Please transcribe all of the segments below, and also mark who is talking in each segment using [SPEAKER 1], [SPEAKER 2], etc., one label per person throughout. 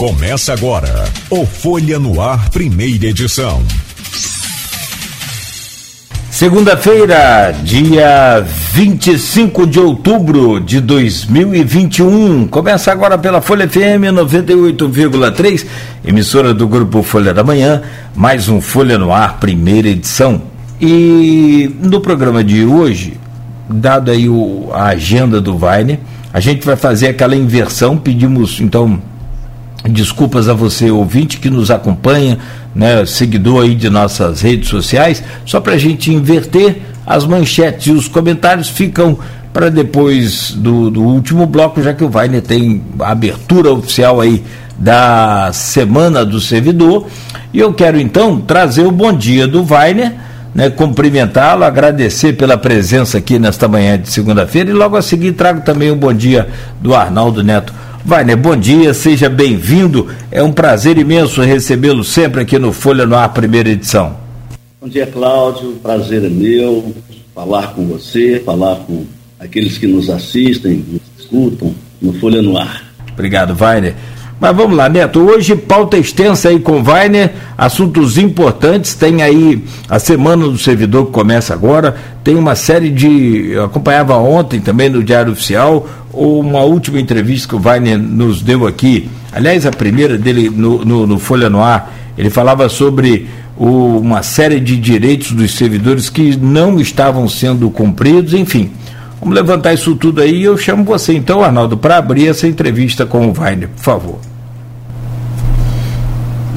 [SPEAKER 1] Começa agora o Folha no Ar, primeira edição.
[SPEAKER 2] Segunda-feira, dia 25 de outubro de 2021. Começa agora pela Folha FM 98,3, emissora do grupo Folha da Manhã, mais um Folha no Ar, primeira edição. E no programa de hoje, dado aí o, a agenda do Weiner, a gente vai fazer aquela inversão, pedimos então Desculpas a você, ouvinte, que nos acompanha, né, seguidor aí de nossas redes sociais, só para a gente inverter as manchetes e os comentários ficam para depois do, do, último bloco, já que o Vainer tem a abertura oficial aí da Semana do Servidor. E eu quero então trazer o bom dia do Vainer, né, cumprimentá-lo, agradecer pela presença aqui nesta manhã de segunda-feira e logo a seguir trago também o bom dia do Arnaldo Neto. Wagner, bom dia, seja bem-vindo. É um prazer imenso recebê-lo sempre aqui no Folha no Ar, primeira edição.
[SPEAKER 3] Bom dia, Cláudio. Prazer é meu falar com você, falar com aqueles que nos assistem, nos escutam no Folha no Ar.
[SPEAKER 2] Obrigado, Wagner. Mas vamos lá, Neto. Hoje, pauta extensa aí com Weiner, assuntos importantes. Tem aí a Semana do Servidor que começa agora. Tem uma série de. Eu acompanhava ontem também no Diário Oficial, uma última entrevista que o Weiner nos deu aqui. Aliás, a primeira dele no, no, no Folha no Ar. Ele falava sobre o, uma série de direitos dos servidores que não estavam sendo cumpridos, enfim. Vamos levantar isso tudo aí e eu chamo você então, Arnaldo, para abrir essa entrevista com o Weiner, por favor.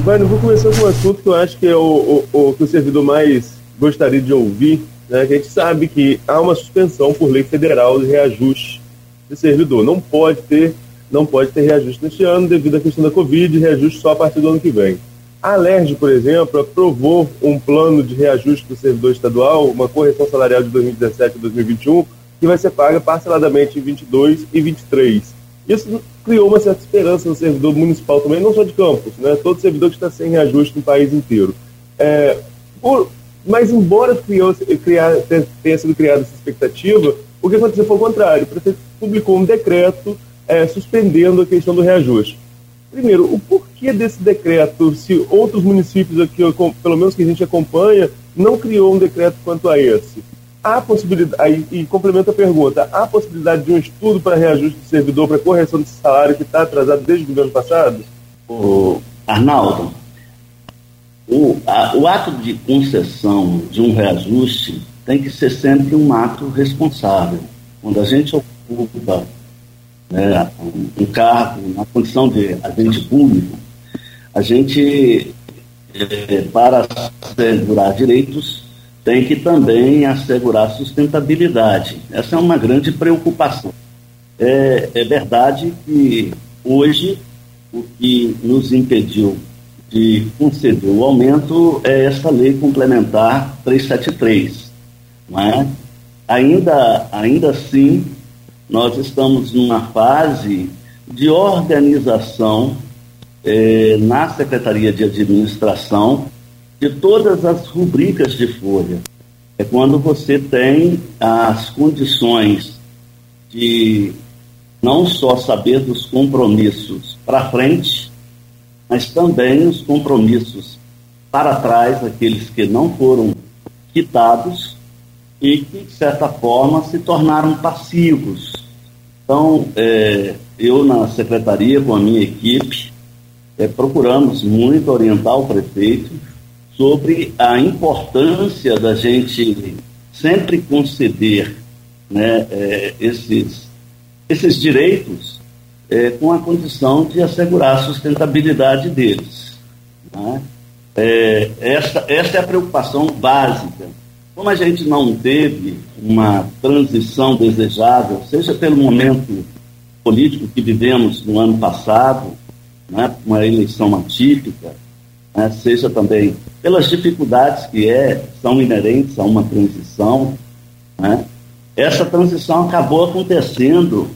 [SPEAKER 4] Bueno, vou começar com um assunto que eu acho que é o, o, o que o servidor mais gostaria de ouvir. Né? A gente sabe que há uma suspensão por lei federal de reajuste de servidor. Não pode ter, não pode ter reajuste neste ano devido à questão da Covid, reajuste só a partir do ano que vem. A Alerj, por exemplo, aprovou um plano de reajuste do servidor estadual, uma correção salarial de 2017 a 2021, que vai ser paga parceladamente em 22 e 23. Isso criou uma certa esperança no servidor municipal também, não só de campos, né? todo servidor que está sem reajuste no país inteiro. É, por, mas, embora criou, criar, tenha sido criada essa expectativa, o que aconteceu foi o contrário. O prefeito publicou um decreto é, suspendendo a questão do reajuste. Primeiro, o porquê desse decreto, se outros municípios aqui, pelo menos que a gente acompanha, não criou um decreto quanto a esse? Há possibilidade, e complementa a pergunta, há possibilidade de um estudo para reajuste do servidor para correção desse salário que está atrasado desde o governo passado?
[SPEAKER 3] O Arnaldo, o, a, o ato de concessão de um reajuste tem que ser sempre um ato responsável. Quando a gente ocupa né, um cargo na condição de agente público, a gente, é, para assegurar direitos, tem que também assegurar sustentabilidade. Essa é uma grande preocupação. É, é verdade que hoje o que nos impediu de conceder o aumento é essa lei complementar 373. Não é? ainda, ainda assim, nós estamos numa fase de organização eh, na Secretaria de Administração de todas as rubricas de folha. É quando você tem as condições de não só saber dos compromissos para frente, mas também os compromissos para trás, aqueles que não foram quitados e que, de certa forma, se tornaram passivos. Então, é, eu, na secretaria, com a minha equipe, é, procuramos muito orientar o prefeito sobre a importância da gente sempre conceder né, é, esses, esses direitos é, com a condição de assegurar a sustentabilidade deles. Né? É, essa, essa é a preocupação básica. Como a gente não teve uma transição desejável, seja pelo momento político que vivemos no ano passado, né, uma eleição atípica, né, seja também pelas dificuldades que é, são inerentes a uma transição. Né, essa transição acabou acontecendo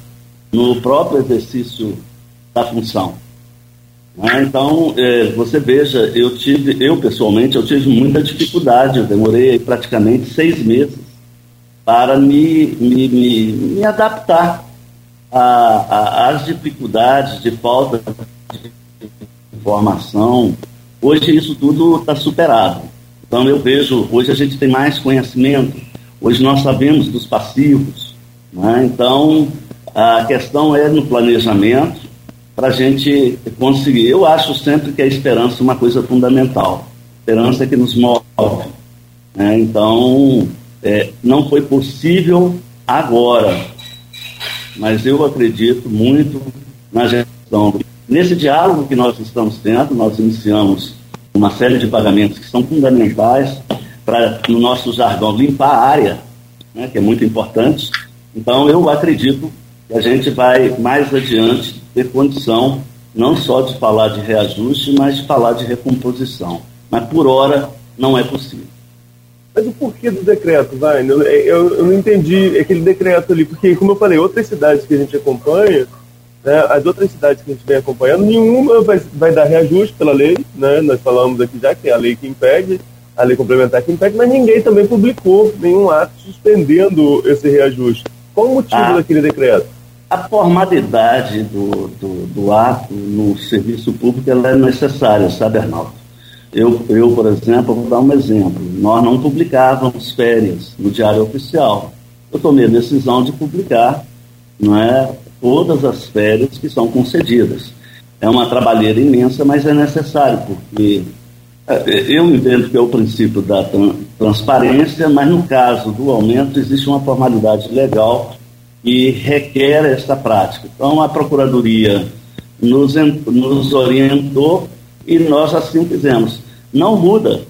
[SPEAKER 3] no próprio exercício da função. Né, então, é, você veja, eu tive, eu pessoalmente, eu tive muita dificuldade, eu demorei praticamente seis meses para me, me, me, me adaptar às dificuldades de falta de informação, hoje isso tudo está superado. Então eu vejo, hoje a gente tem mais conhecimento, hoje nós sabemos dos passivos. Né? Então a questão é no planejamento para a gente conseguir. Eu acho sempre que a esperança é uma coisa fundamental. A esperança é que nos move. Né? Então é, não foi possível agora, mas eu acredito muito na gestão. Nesse diálogo que nós estamos tendo, nós iniciamos uma série de pagamentos que são fundamentais para, no nosso jargão, limpar a área, né, que é muito importante. Então, eu acredito que a gente vai mais adiante ter condição não só de falar de reajuste, mas de falar de recomposição. Mas, por hora, não é possível.
[SPEAKER 4] Mas o porquê do decreto, vai? Eu, eu, eu, não entendi aquele decreto ali, porque, como eu falei, outras cidades que a gente acompanha, né, as outras cidades que a gente vem acompanhando, nenhuma vai, vai dar reajuste pela lei, né? Nós falamos aqui já que é a lei que impede, a lei complementar que impede, mas ninguém também publicou nenhum ato suspendendo esse reajuste. Qual o motivo ah, daquele decreto?
[SPEAKER 3] A formalidade do, do, do ato no serviço público ela é necessária, sabe, Arnaldo? Eu, eu, por exemplo, vou dar um exemplo. Nós não publicávamos férias no Diário Oficial. Eu tomei a decisão de publicar não é, todas as férias que são concedidas. É uma trabalheira imensa, mas é necessário, porque é, eu entendo que é o princípio da transparência, mas no caso do aumento existe uma formalidade legal que requer essa prática. Então a Procuradoria nos, nos orientou e nós assim fizemos. Não muda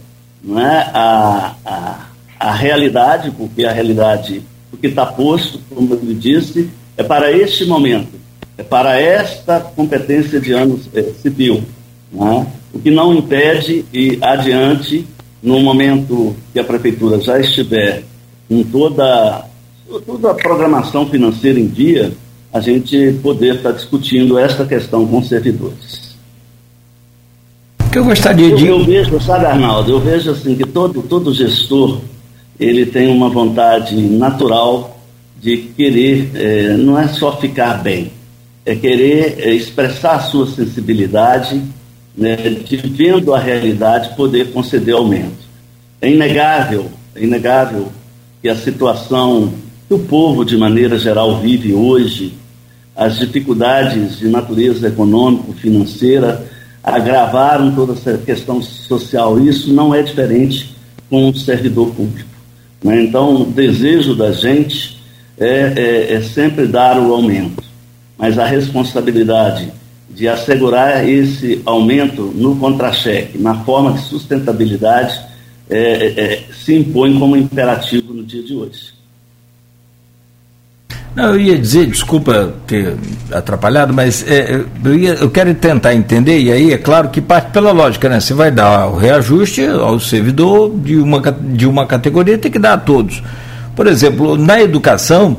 [SPEAKER 3] não é, a, a, a realidade, porque a realidade, o que está posto, como eu disse, é para este momento, é para esta competência de ano é, civil. É? O que não impede e adiante, no momento que a prefeitura já estiver com toda, toda a programação financeira em dia, a gente poder estar discutindo esta questão com os servidores
[SPEAKER 2] que eu gostaria de.
[SPEAKER 3] Eu, eu vejo, sabe, Arnaldo, eu vejo assim que todo, todo gestor ele tem uma vontade natural de querer, é, não é só ficar bem, é querer é, expressar a sua sensibilidade, né, de vendo a realidade, poder conceder aumento. É inegável, é inegável que a situação que o povo, de maneira geral, vive hoje, as dificuldades de natureza econômico-financeira, agravaram toda essa questão social. Isso não é diferente com o servidor público. Né? Então, o desejo da gente é, é, é sempre dar o aumento, mas a responsabilidade de assegurar esse aumento no contra-cheque, na forma de sustentabilidade, é, é, é se impõe como imperativo no dia de hoje.
[SPEAKER 2] Não, eu ia dizer, desculpa ter atrapalhado, mas é, eu, ia, eu quero tentar entender, e aí é claro que parte pela lógica, né? Você vai dar o reajuste ao servidor de uma, de uma categoria, tem que dar a todos. Por exemplo, na educação,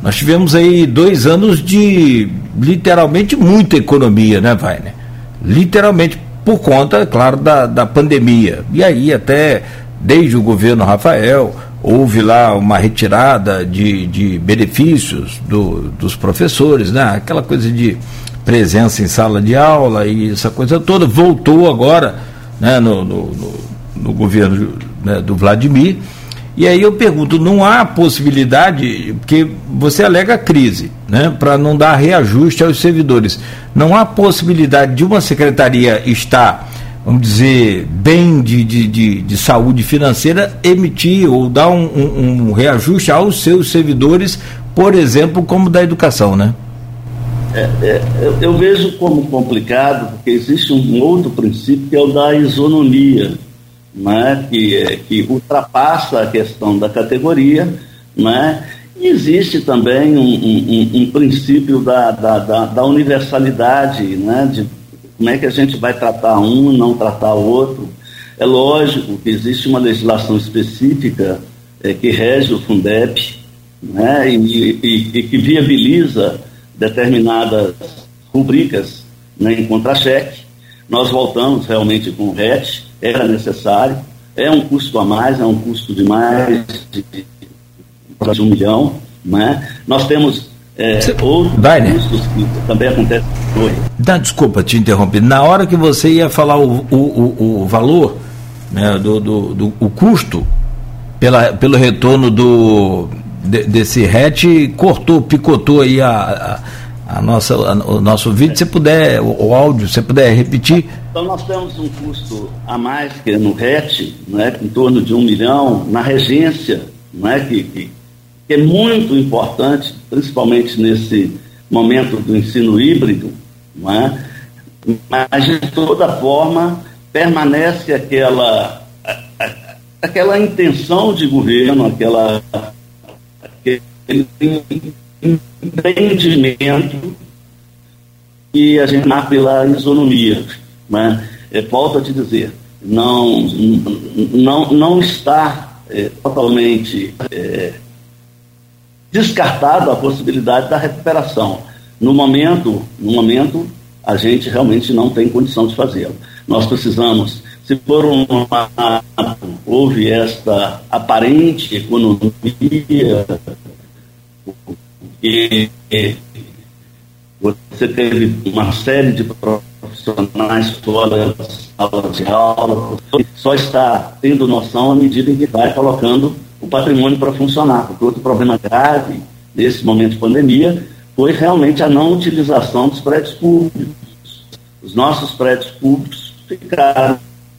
[SPEAKER 2] nós tivemos aí dois anos de literalmente muita economia, né, Vainer? Literalmente por conta, claro, da, da pandemia. E aí até desde o governo Rafael, houve lá uma retirada de, de benefícios do, dos professores, né? aquela coisa de presença em sala de aula e essa coisa toda, voltou agora né, no, no, no, no governo né, do Vladimir. E aí eu pergunto, não há possibilidade, porque você alega crise, né, para não dar reajuste aos servidores, não há possibilidade de uma secretaria estar vamos dizer, bem de, de, de, de, saúde financeira, emitir ou dar um, um, um, reajuste aos seus servidores, por exemplo, como da educação, né?
[SPEAKER 3] É, é, eu, eu, vejo como complicado, porque existe um outro princípio que é o da isonomia, né? que, que ultrapassa a questão da categoria, né? E existe também um, um, um princípio da, da, da, da universalidade, né? de como é que a gente vai tratar um e não tratar o outro? É lógico que existe uma legislação específica é, que rege o Fundeb né, e, e, e que viabiliza determinadas rubricas né, em contra-cheque. Nós voltamos realmente com o RET, era necessário, é um custo a mais, é um custo de mais de, de um milhão. Né? Nós temos é, outros custos que também acontecem hoje.
[SPEAKER 2] Dá, desculpa te interromper. Na hora que você ia falar o, o, o, o valor, né, do, do, do, o custo pela, pelo retorno do, de, desse RET, cortou, picotou aí a, a, a nossa, o nosso vídeo. Se puder, o, o, áudio, se puder repetir.
[SPEAKER 3] Então nós temos um custo a mais que no RET, né, em torno de um milhão, na regência, né, que, que que é muito importante, principalmente nesse momento do ensino híbrido, não é? mas de toda forma permanece aquela, aquela intenção de governo, aquela, aquele empreendimento que a gente dá pela isonomia. Né? É, volto a te dizer, não, não, não está é, totalmente é, descartado a possibilidade da recuperação. No momento, no momento, a gente realmente não tem condição de fazê-lo. Nós precisamos, se por uma houve esta aparente economia e você teve uma série de profissionais fora das salas de aula, só está tendo noção à medida em que vai colocando o patrimônio para funcionar, porque outro problema grave nesse momento de pandemia foi realmente a não utilização dos prédios públicos. Os nossos prédios públicos ficaram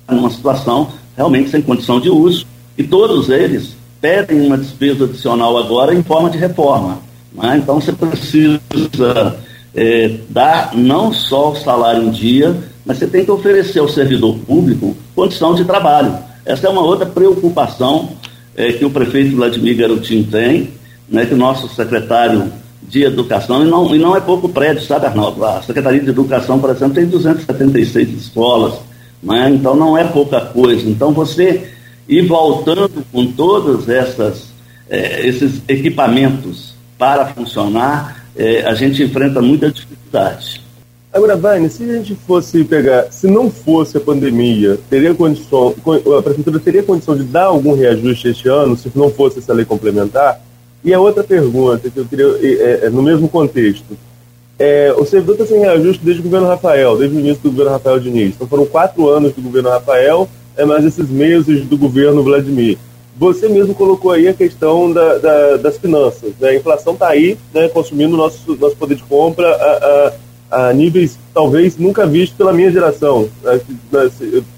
[SPEAKER 3] numa situação realmente sem condição de uso e todos eles pedem uma despesa adicional agora em forma de reforma. Né? Então você precisa é, dar não só o salário em dia, mas você tem que oferecer ao servidor público condição de trabalho. Essa é uma outra preocupação é, que o prefeito Vladimir Garotinho tem, né, que o nosso secretário de Educação, e não, e não é pouco prédio, sabe, Arnaldo? A Secretaria de Educação, por exemplo, tem 276 escolas, né, então não é pouca coisa. Então você ir voltando com todos essas, é, esses equipamentos para funcionar, é, a gente enfrenta muita dificuldade.
[SPEAKER 4] Agora, Vane, se a gente fosse pegar, se não fosse a pandemia, teria condição, a prefeitura teria condição de dar algum reajuste este ano, se não fosse essa lei complementar? E a outra pergunta que eu queria, é, é, no mesmo contexto, é, o servidor está sem reajuste desde o governo Rafael, desde o início do governo Rafael Diniz. Então foram quatro anos do governo Rafael, é mais esses meses do governo Vladimir. Você mesmo colocou aí a questão da, da, das finanças. Né? A inflação está aí, né, consumindo nosso, nosso poder de compra, a, a a níveis talvez nunca vistos pela minha geração,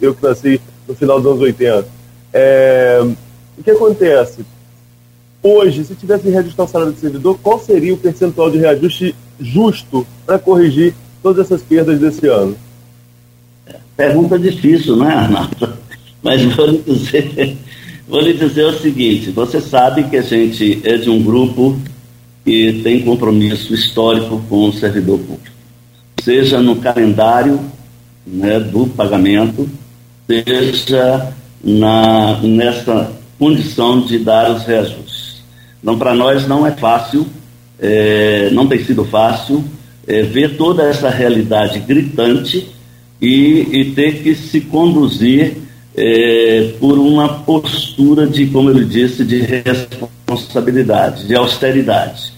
[SPEAKER 4] eu que nasci no final dos anos 80. É, o que acontece? Hoje, se tivesse que reajustar o salário do servidor, qual seria o percentual de reajuste justo para corrigir todas essas perdas desse ano?
[SPEAKER 3] Pergunta difícil, não é, Arnaldo? Mas lhe dizer, vou lhe dizer o seguinte: você sabe que a gente é de um grupo que tem compromisso histórico com o servidor público seja no calendário né, do pagamento, seja na, nessa condição de dar os reajustes. Então, para nós não é fácil, é, não tem sido fácil é, ver toda essa realidade gritante e, e ter que se conduzir é, por uma postura de, como ele disse, de responsabilidade, de austeridade.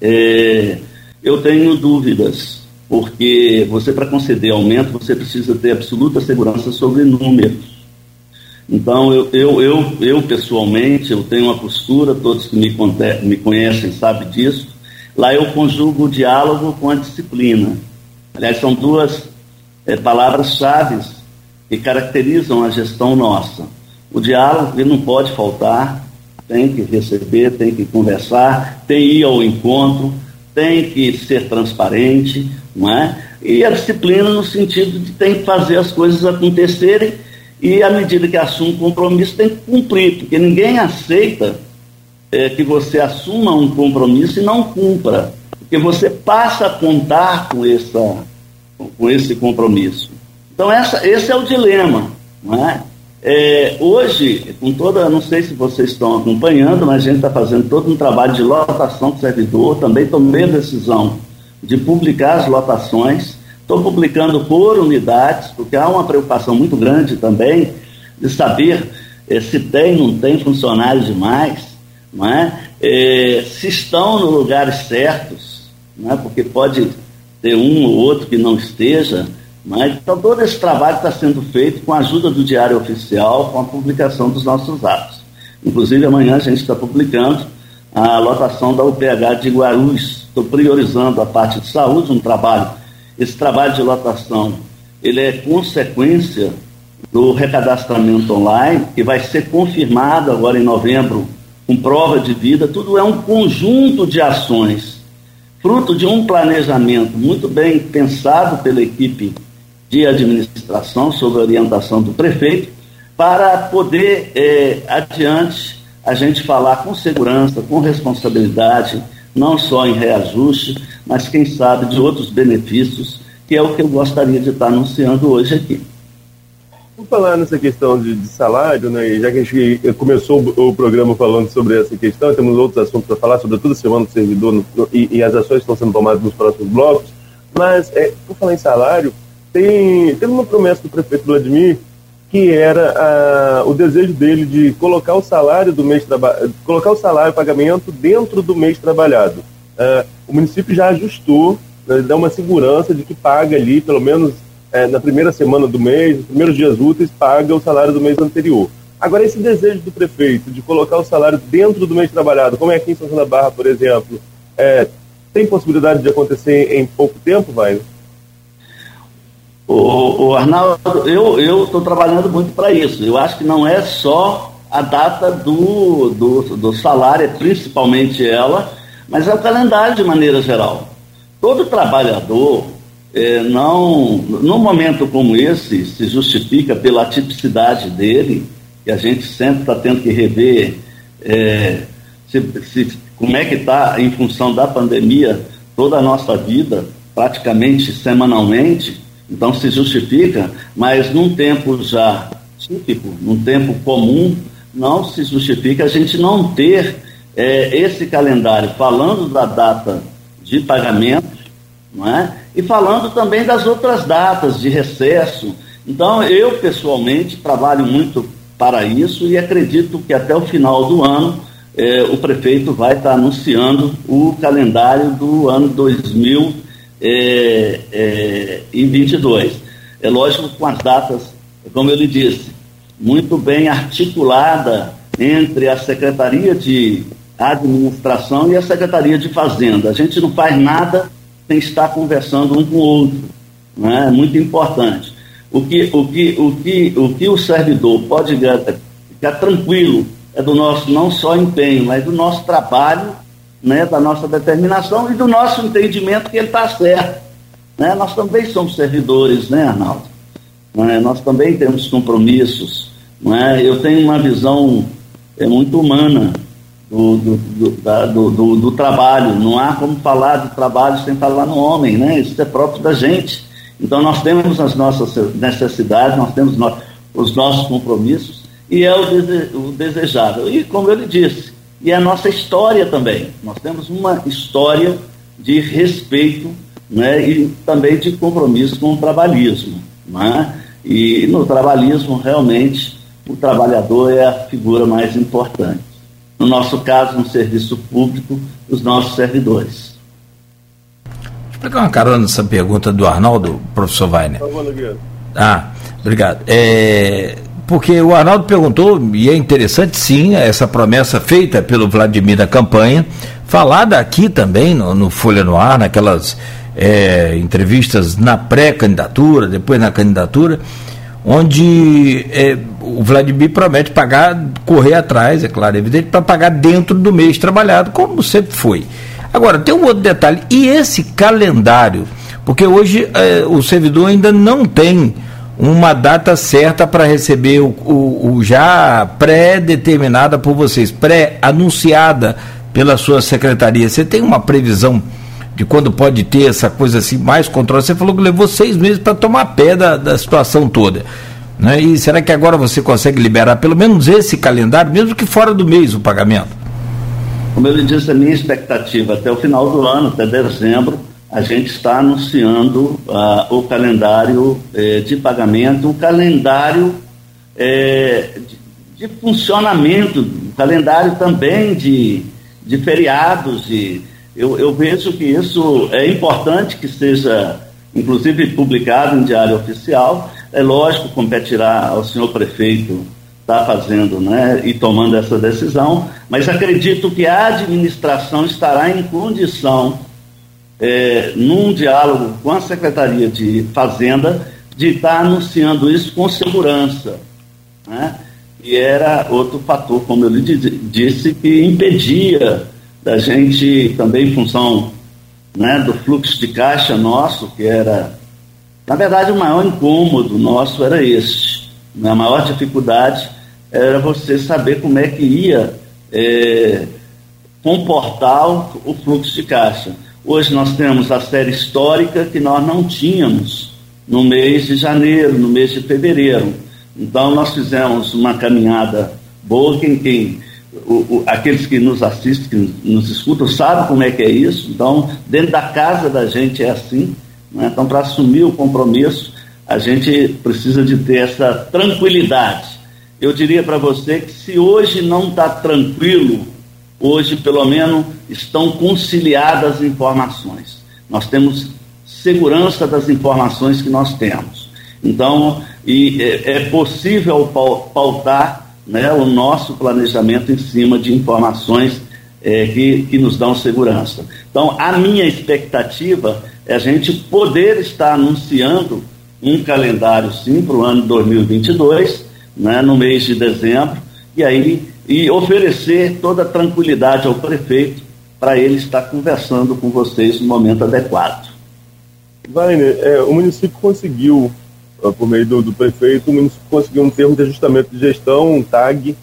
[SPEAKER 3] É, eu tenho dúvidas porque você, para conceder aumento, você precisa ter absoluta segurança sobre números. Então, eu, eu, eu, eu pessoalmente, eu tenho uma postura, todos que me, me conhecem sabem disso, lá eu conjugo o diálogo com a disciplina. Aliás, são duas é, palavras-chave que caracterizam a gestão nossa. O diálogo ele não pode faltar, tem que receber, tem que conversar, tem que ir ao encontro, tem que ser transparente, não é? E a disciplina no sentido de tem que fazer as coisas acontecerem e à medida que assume um compromisso tem que cumprir, porque ninguém aceita é, que você assuma um compromisso e não cumpra, porque você passa a contar com, essa, com esse compromisso. Então essa, esse é o dilema, não é? É, hoje, com toda, não sei se vocês estão acompanhando, mas a gente está fazendo todo um trabalho de lotação do servidor, também tomei a decisão de publicar as lotações. Estou publicando por unidades, porque há uma preocupação muito grande também de saber eh, se tem, não tem funcionários demais, não é? Eh, se estão nos lugares certos. né, porque pode ter um ou outro que não esteja, mas então, todo esse trabalho está sendo feito com a ajuda do Diário Oficial, com a publicação dos nossos atos. Inclusive, amanhã a gente está publicando a lotação da UPH de Guarulhos. Estou priorizando a parte de saúde, um trabalho. Esse trabalho de lotação, ele é consequência do recadastramento online, que vai ser confirmado agora em novembro, com prova de vida. Tudo é um conjunto de ações, fruto de um planejamento muito bem pensado pela equipe de administração, sob orientação do prefeito, para poder, é, adiante, a gente falar com segurança, com responsabilidade, não só em reajuste, mas quem sabe de outros benefícios, que é o que eu gostaria de estar anunciando hoje aqui.
[SPEAKER 4] Vamos falar nessa questão de, de salário, né? Já que a gente começou o, o, programa falando sobre essa questão, temos outros assuntos para falar, sobretudo a semana do servidor no, e, e, as ações que estão sendo tomadas nos próximos blocos. Mas, é, por falar em salário, tem, tem uma promessa do prefeito Vladimir que era o desejo dele de colocar o salário do mês colocar o salário pagamento dentro do mês trabalhado. Uh, o município já ajustou, né, dá uma segurança de que paga ali, pelo menos é, na primeira semana do mês, nos primeiros dias úteis, paga o salário do mês anterior. Agora, esse desejo do prefeito de colocar o salário dentro do mês trabalhado, como é aqui em São João da Barra, por exemplo, é, tem possibilidade de acontecer em pouco tempo, vai?
[SPEAKER 3] O, o Arnaldo, eu estou trabalhando muito para isso. Eu acho que não é só a data do, do, do salário, é principalmente ela, mas é o calendário de maneira geral. Todo trabalhador, é, não, num momento como esse, se justifica pela tipicidade dele, que a gente sempre está tendo que rever é, se, se, como é que está, em função da pandemia, toda a nossa vida, praticamente semanalmente então se justifica, mas num tempo já típico, num tempo comum, não se justifica a gente não ter é, esse calendário falando da data de pagamento, não é? E falando também das outras datas de recesso. Então, eu pessoalmente trabalho muito para isso e acredito que até o final do ano é, o prefeito vai estar anunciando o calendário do ano 2020 é, é, em 22. É lógico com as datas, como eu lhe disse, muito bem articulada entre a Secretaria de Administração e a Secretaria de Fazenda. A gente não faz nada sem estar conversando um com o outro. Né? É muito importante. O que o, que, o, que, o que o servidor pode ficar tranquilo é do nosso não só empenho, mas do nosso trabalho né, da nossa determinação e do nosso entendimento que ele está certo. Né? Nós também somos servidores, né, Arnaldo? É? Nós também temos compromissos. Não é? Eu tenho uma visão é, muito humana do, do, do, da, do, do, do, trabalho. Não há como falar de trabalho sem falar no homem, né? Isso é próprio da gente. Então nós temos as nossas necessidades, nós temos no, os nossos compromissos e é o, dese, o desejável. E como eu lhe disse, e a nossa história também. Nós temos uma história de respeito né, e também de compromisso com o trabalhismo. Né? E no trabalhismo, realmente, o trabalhador é a figura mais importante. No nosso caso, no serviço público, os nossos servidores.
[SPEAKER 2] Deixa eu pegar uma carona nessa pergunta do Arnaldo, professor Weiner. Ah, obrigado. É, porque o Arnaldo perguntou, e é interessante sim, essa promessa feita pelo Vladimir da campanha, falada aqui também no, no Folha no Ar, naquelas é, entrevistas na pré-candidatura, depois na candidatura, onde é, o Vladimir promete pagar, correr atrás, é claro, é evidente, para pagar dentro do mês trabalhado, como sempre foi. Agora, tem um outro detalhe, e esse calendário? Porque hoje é, o servidor ainda não tem uma data certa para receber o, o, o já pré-determinada por vocês, pré-anunciada pela sua secretaria. Você tem uma previsão de quando pode ter essa coisa assim mais controle? Você falou que levou seis meses para tomar pé da, da situação toda. Né? E será que agora você consegue liberar pelo menos esse calendário, mesmo que fora do mês, o pagamento?
[SPEAKER 3] Como eu lhe disse, a minha expectativa até o final do ano, até dezembro, a gente está anunciando uh, o calendário eh, de pagamento, o calendário eh, de, de, funcionamento, o calendário também de, de feriados, de, eu, eu vejo que isso é importante que seja, inclusive, publicado em diário oficial. É lógico, competirá ao senhor prefeito estar tá fazendo né, e tomando essa decisão, mas acredito que a administração estará em condição, é, num diálogo com a Secretaria de Fazenda, de estar anunciando isso com segurança. Né? E era outro fator, como eu lhe disse, que impedia da gente, também em função né, do fluxo de caixa nosso, que era, na verdade, o maior incômodo nosso era este. Né? A maior dificuldade era você saber como é que ia é, comportar o, o fluxo de caixa. Hoje nós temos a série histórica que nós não tínhamos no mês de janeiro, no mês de fevereiro. Então nós fizemos uma caminhada boa, quem, quem o, o, aqueles que nos assistem, que nos escutam, sabem como é que é isso. Então, dentro da casa da gente é assim. Né? Então, para assumir o compromisso, a gente precisa de ter essa tranquilidade. Eu diria para você que se hoje não está tranquilo, hoje pelo menos estão conciliadas as informações. Nós temos segurança das informações que nós temos. Então, e é, é possível pautar né, o nosso planejamento em cima de informações é, que, que nos dão segurança. Então, a minha expectativa é a gente poder estar anunciando um calendário, sim, para o ano 2022, né, no mês de dezembro, e aí e oferecer toda a tranquilidade ao prefeito para ele estar conversando com vocês no momento adequado.
[SPEAKER 4] Wagner, é, o município conseguiu ah, por meio do, do, prefeito, o município conseguiu um termo de ajustamento de gestão, um TAG,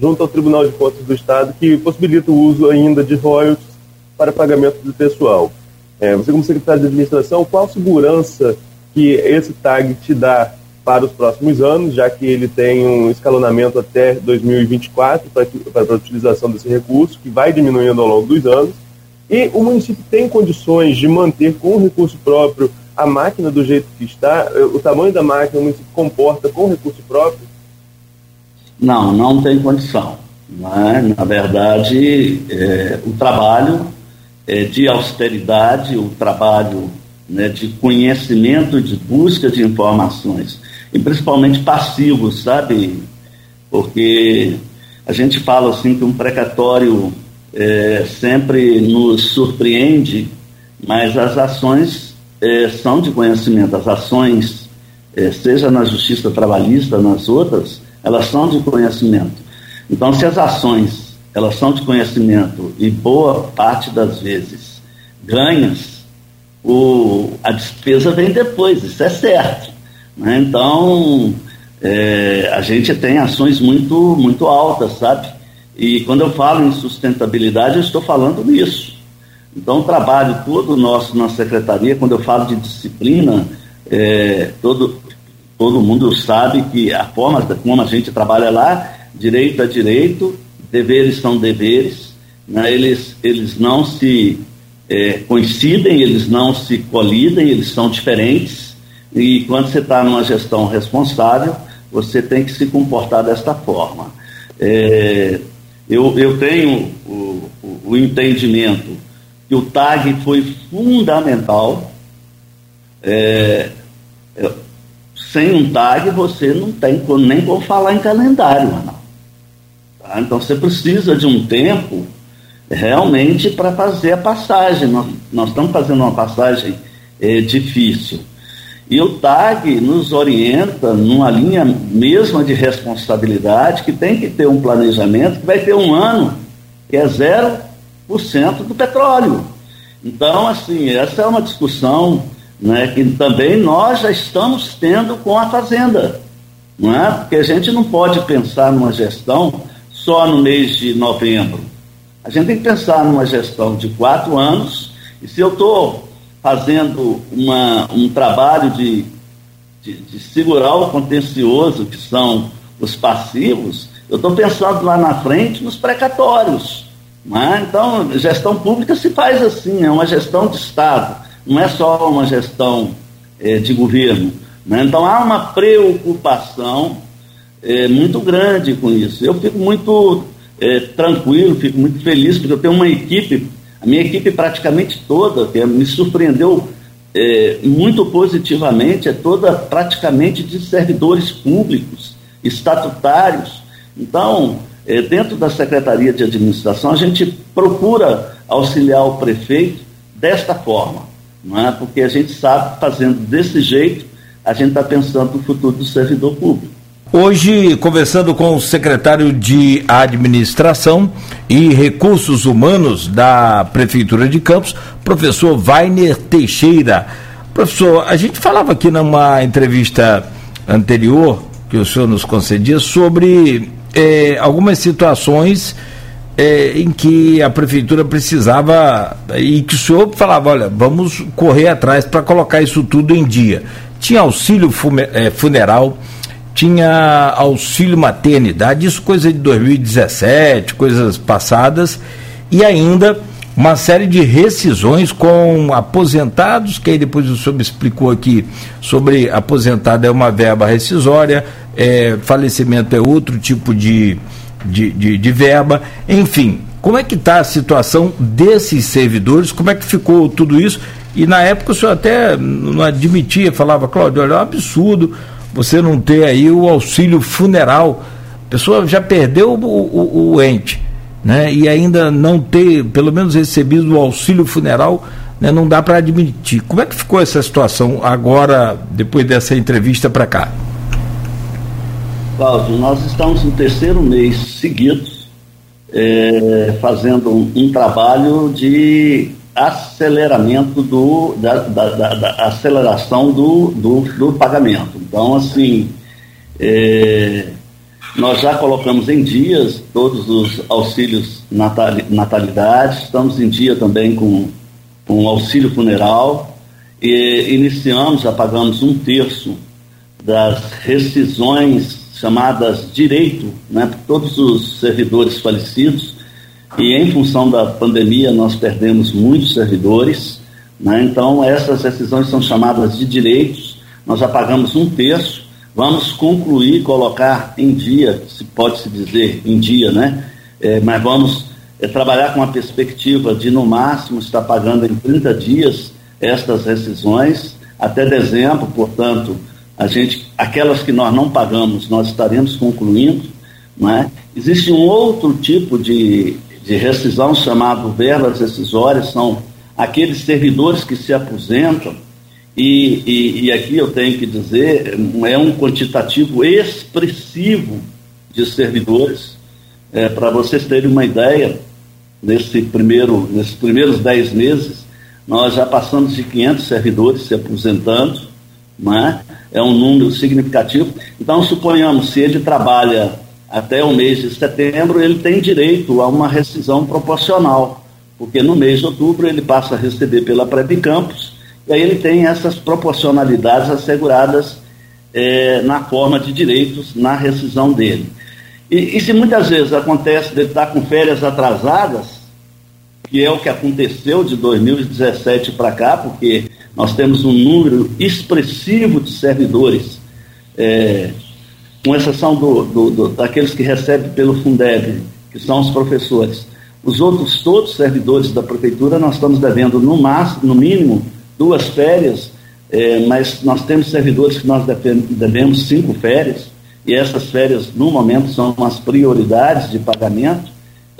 [SPEAKER 4] junto ao Tribunal de Contas do Estado, que possibilita o uso ainda de royalties para pagamento do pessoal. É, você, como secretário de administração, qual segurança que esse TAG te dá para os próximos anos, já que ele tem um escalonamento até 2024 para, a utilização desse recurso, que vai diminuindo ao longo dos anos, e o município tem condições de manter com o recurso próprio a máquina do jeito que está, o tamanho da máquina o município comporta com recurso próprio?
[SPEAKER 3] Não, não tem condição. É? Na verdade, é, o trabalho é, de austeridade, o trabalho né, de conhecimento, de busca de informações, e principalmente passivos, sabe? Porque a gente fala assim que um precatório é, sempre nos surpreende, mas as ações é, são de conhecimento, as ações, é, seja na justiça trabalhista, nas outras, elas são de conhecimento. Então, se as ações elas são de conhecimento e boa parte das vezes ganhas, o, a despesa vem depois, isso é certo. Né? Então, é, a gente tem ações muito, muito altas, sabe? E quando eu falo em sustentabilidade, eu estou falando nisso. Então, o trabalho todo nosso na secretaria, quando eu falo de disciplina, é, todo, todo mundo sabe que a forma como a gente trabalha lá, direito é direito, deveres são deveres, né? eles, eles não se é, coincidem, eles não se colidem, eles são diferentes, e quando você está numa gestão responsável, você tem que se comportar desta forma. É, eu, eu tenho o, o, o entendimento que o TAG foi fundamental. É, é, sem um TAG você não tem nem como falar em calendário, não. Tá? Então você precisa de um tempo realmente para fazer a passagem. Nós, nós, estamos fazendo uma passagem é, difícil. E o TAG nos orienta numa linha mesma de responsabilidade, que tem que ter um planejamento, que vai ter um ano que é zero do petróleo. Então, assim, essa é uma discussão né, que também nós já estamos tendo com a Fazenda. Não é? Porque a gente não pode pensar numa gestão só no mês de novembro. A gente tem que pensar numa gestão de quatro anos, e se eu estou fazendo uma, um trabalho de, de, de segurar o contencioso, que são os passivos, eu estou pensando lá na frente nos precatórios. Né? Então, gestão pública se faz assim, é uma gestão de Estado, não é só uma gestão é, de governo. Né? Então, há uma preocupação é, muito grande com isso. Eu fico muito é, tranquilo, fico muito feliz, porque eu tenho uma equipe A minha equipe praticamente toda, que me surpreendeu é, muito positivamente, é toda praticamente de servidores públicos, estatutários. Então, é, dentro da Secretaria de Administração, a gente procura auxiliar o prefeito desta forma, não é? porque a gente sabe, fazendo desse jeito, a gente está pensando no futuro do servidor público.
[SPEAKER 2] Hoje, conversando com o secretário de Administração e Recursos Humanos da Prefeitura de Campos, professor Vainer Teixeira. Professor, a gente falava aqui numa entrevista anterior que o senhor nos concedia sobre eh, algumas situações eh, em que a prefeitura precisava e que o senhor falava, olha, vamos correr atrás para colocar isso tudo em dia. Tinha auxílio eh, funeral, tinha auxílio maternidade, isso coisa de 2017, coisas passadas, e ainda uma série de rescisões com aposentados, que aí depois o senhor me explicou aqui sobre aposentado é uma verba rescisória, é, falecimento é outro tipo de, de, de, de verba, enfim. Como é que está a situação desses servidores? Como é que ficou tudo isso? E na época o senhor até não admitia, falava, Cláudio, olha, é um absurdo você não ter aí o auxílio funeral. A pessoa já perdeu o, o, o ente, né? E ainda não ter, pelo menos, recebido o auxílio funeral, né? não dá para admitir. Como é que ficou essa situação agora, depois dessa entrevista para cá?
[SPEAKER 3] Cláudio, nós estamos no terceiro mês seguidos é, fazendo um, um trabalho de aceleramento do, da, da, da, da aceleração do, do, do, pagamento. Então, assim, é, nós já colocamos em dias todos os auxílios natalidade, estamos em dia também com, com auxílio funeral, e iniciamos, já pagamos um terço das rescisões chamadas direito, né, todos os servidores falecidos, e em função da pandemia nós perdemos muitos servidores, né? então essas decisões são chamadas de direitos, nós já pagamos um terço, vamos concluir, colocar em dia, se pode se dizer em dia, né? É, mas vamos é, trabalhar com a perspectiva de no máximo estar pagando em 30 dias estas rescisões até dezembro, portanto, a gente, aquelas que nós não pagamos, nós estaremos concluindo, né? Existe um outro tipo de de rescisão chamado verbas rescisórias são aqueles servidores que se aposentam e, e, e, aqui eu tenho que dizer, é um quantitativo expressivo de servidores. É, Para vocês terem uma ideia, nesse primeiro, nesses primeiros dez meses, nós já passamos de 500 servidores se aposentando, né? é um número significativo. Então, suponhamos, se ele trabalha até o mês de setembro, ele tem direito a uma rescisão proporcional, porque no mês de outubro ele passa a receber pela Campos e aí ele tem essas proporcionalidades asseguradas é, na forma de direitos na rescisão dele. E, e se muitas vezes acontece de estar com férias atrasadas, que é o que aconteceu de 2017 para cá, porque nós temos um número expressivo de servidores é, com exceção do, do, do, daqueles que recebem pelo Fundeb, que são os professores. Os outros todos servidores da prefeitura, nós estamos devendo no, máximo, no mínimo duas férias, é, mas nós temos servidores que nós devemos cinco férias, e essas férias, no momento, são as prioridades de pagamento.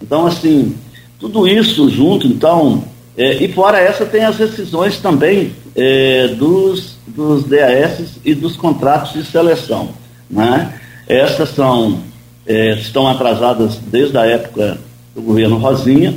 [SPEAKER 3] Então, assim, tudo isso junto, então, é, e fora essa, tem as decisões também é, dos, dos DAS e dos contratos de seleção. Né? Essas são, é, estão atrasadas desde a época do governo Rosinha,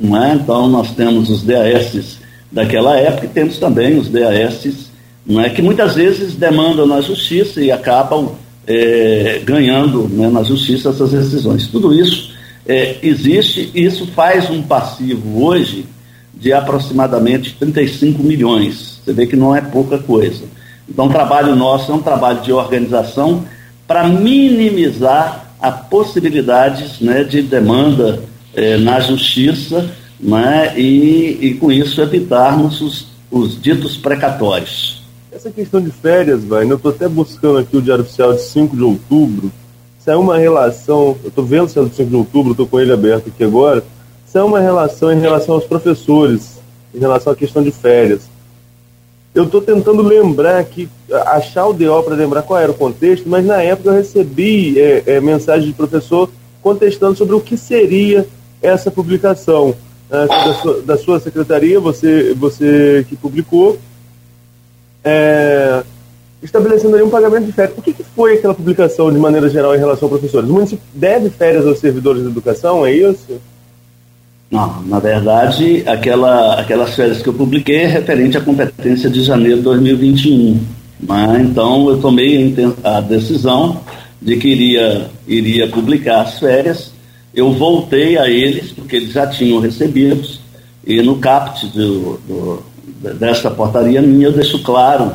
[SPEAKER 3] não é? então nós temos os DAS daquela época e temos também os DAS não é? que muitas vezes demandam na justiça e acabam é, ganhando né, na justiça essas decisões. Tudo isso é, existe e isso faz um passivo hoje de aproximadamente 35 milhões. Você vê que não é pouca coisa. Então, o trabalho nosso é um trabalho de organização para minimizar a possibilidades né, de demanda eh, na justiça né, e, e, com isso, evitarmos os, os ditos precatórios.
[SPEAKER 4] Essa questão de férias, vai, eu estou até buscando aqui o Diário Oficial de 5 de outubro, saiu uma relação, eu estou vendo o Diário de 5 de outubro, estou com ele aberto aqui agora, uma relação em relação aos professores, em relação à questão de férias. Eu estou tentando lembrar aqui, achar o DO para lembrar qual era o contexto, mas na época eu recebi é, é, mensagem de professor contestando sobre o que seria essa publicação é, da, sua, da, sua, secretaria, você, você que publicou, é, estabelecendo ali um pagamento de férias. O que, que, foi aquela publicação de maneira geral em relação aos professores? O município deve férias aos servidores da educação, é isso?
[SPEAKER 3] Não, na verdade, aquela, aquelas férias que eu publiquei é referente à competência de janeiro de 2021. Né? Então, eu tomei a decisão de que iria, iria publicar as férias. Eu voltei a eles, porque eles já tinham recebidos, e no CAPT do, do, dessa portaria minha eu deixo claro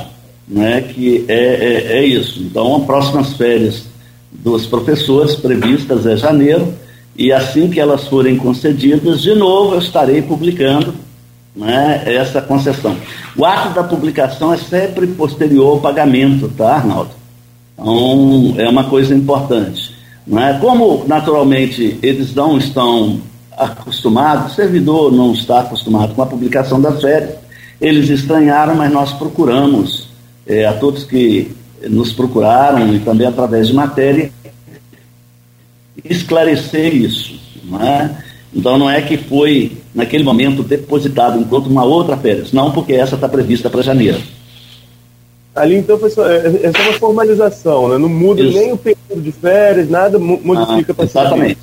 [SPEAKER 3] né, que é, é, é isso. Então, as próximas férias dos professores previstas é janeiro e assim que elas forem concedidas, de novo eu estarei publicando né, essa concessão. O ato da publicação é sempre posterior ao pagamento, tá, Arnaldo? Então, é uma coisa importante. Né? Como, naturalmente, eles não estão acostumados, o servidor não está acostumado com a publicação das férias, eles estranharam, mas nós procuramos, é, a todos que nos procuraram e também através de matéria, esclarecer isso. Não é? Então não é que foi, naquele momento, depositado enquanto uma outra férias. Não, porque essa está prevista para janeiro.
[SPEAKER 4] Ali então foi só, é, é só uma formalização, né? não muda isso. nem o período de férias, nada modifica ah, para
[SPEAKER 3] Exatamente.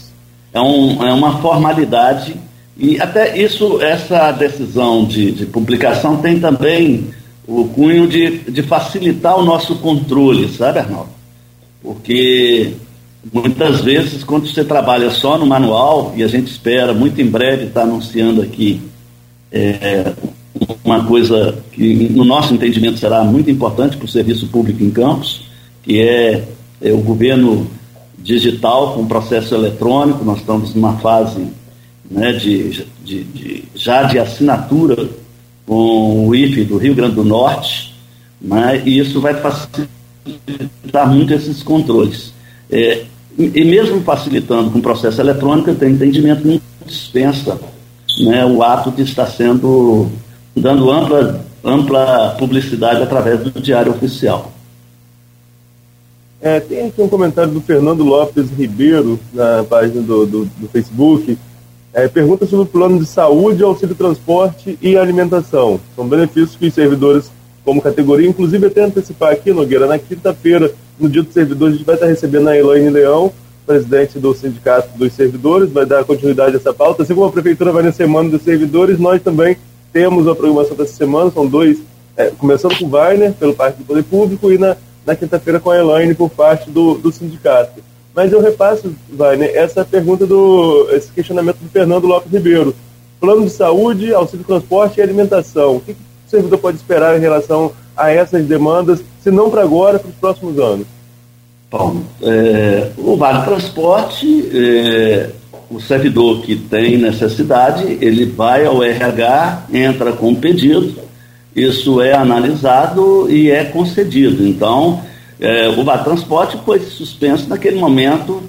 [SPEAKER 3] É, um, é uma formalidade e até isso, essa decisão de, de publicação tem também o cunho de, de facilitar o nosso controle, sabe, Arnaldo? Porque Muitas vezes, quando você trabalha só no manual, e a gente espera muito em breve estar anunciando aqui é, uma coisa que, no nosso entendimento, será muito importante para o serviço público em campos, que é, é o governo digital com processo eletrônico. Nós estamos numa fase né, de, de, de, já de assinatura com o IFE do Rio Grande do Norte, né, e isso vai facilitar muito esses controles. É, e mesmo facilitando com processo eletrônico, tenho entendimento não dispensa né, o ato de estar sendo dando ampla, ampla publicidade através do Diário Oficial.
[SPEAKER 4] É, tem aqui um comentário do Fernando Lopes Ribeiro na página do, do, do Facebook. É, pergunta sobre o plano de saúde, auxílio transporte e alimentação. São benefícios que os servidores, como categoria, inclusive até antecipar aqui, Nogueira, na quinta-feira no dia do servidor, a gente vai estar recebendo a Elaine Leão, presidente do Sindicato dos Servidores, vai dar continuidade a essa pauta. Assim como a Prefeitura vai na Semana dos Servidores, nós também temos a programação dessa semana, são dois, é, começando com o Wagner, pelo parte do Poder Público, e na, na quinta-feira com a Elaine, por parte do, do sindicato. Mas eu repasso, Wagner, essa pergunta do. esse questionamento do Fernando Lopes Ribeiro. Plano de saúde, auxílio transporte e alimentação. O que, que o servidor pode esperar em relação a essas demandas, se não para agora, para os próximos anos?
[SPEAKER 3] Bom, é, o Vale Transporte, é, o servidor que tem necessidade, ele vai ao RH, entra com o pedido, isso é analisado e é concedido. Então, é, o Vale Transporte foi suspenso naquele momento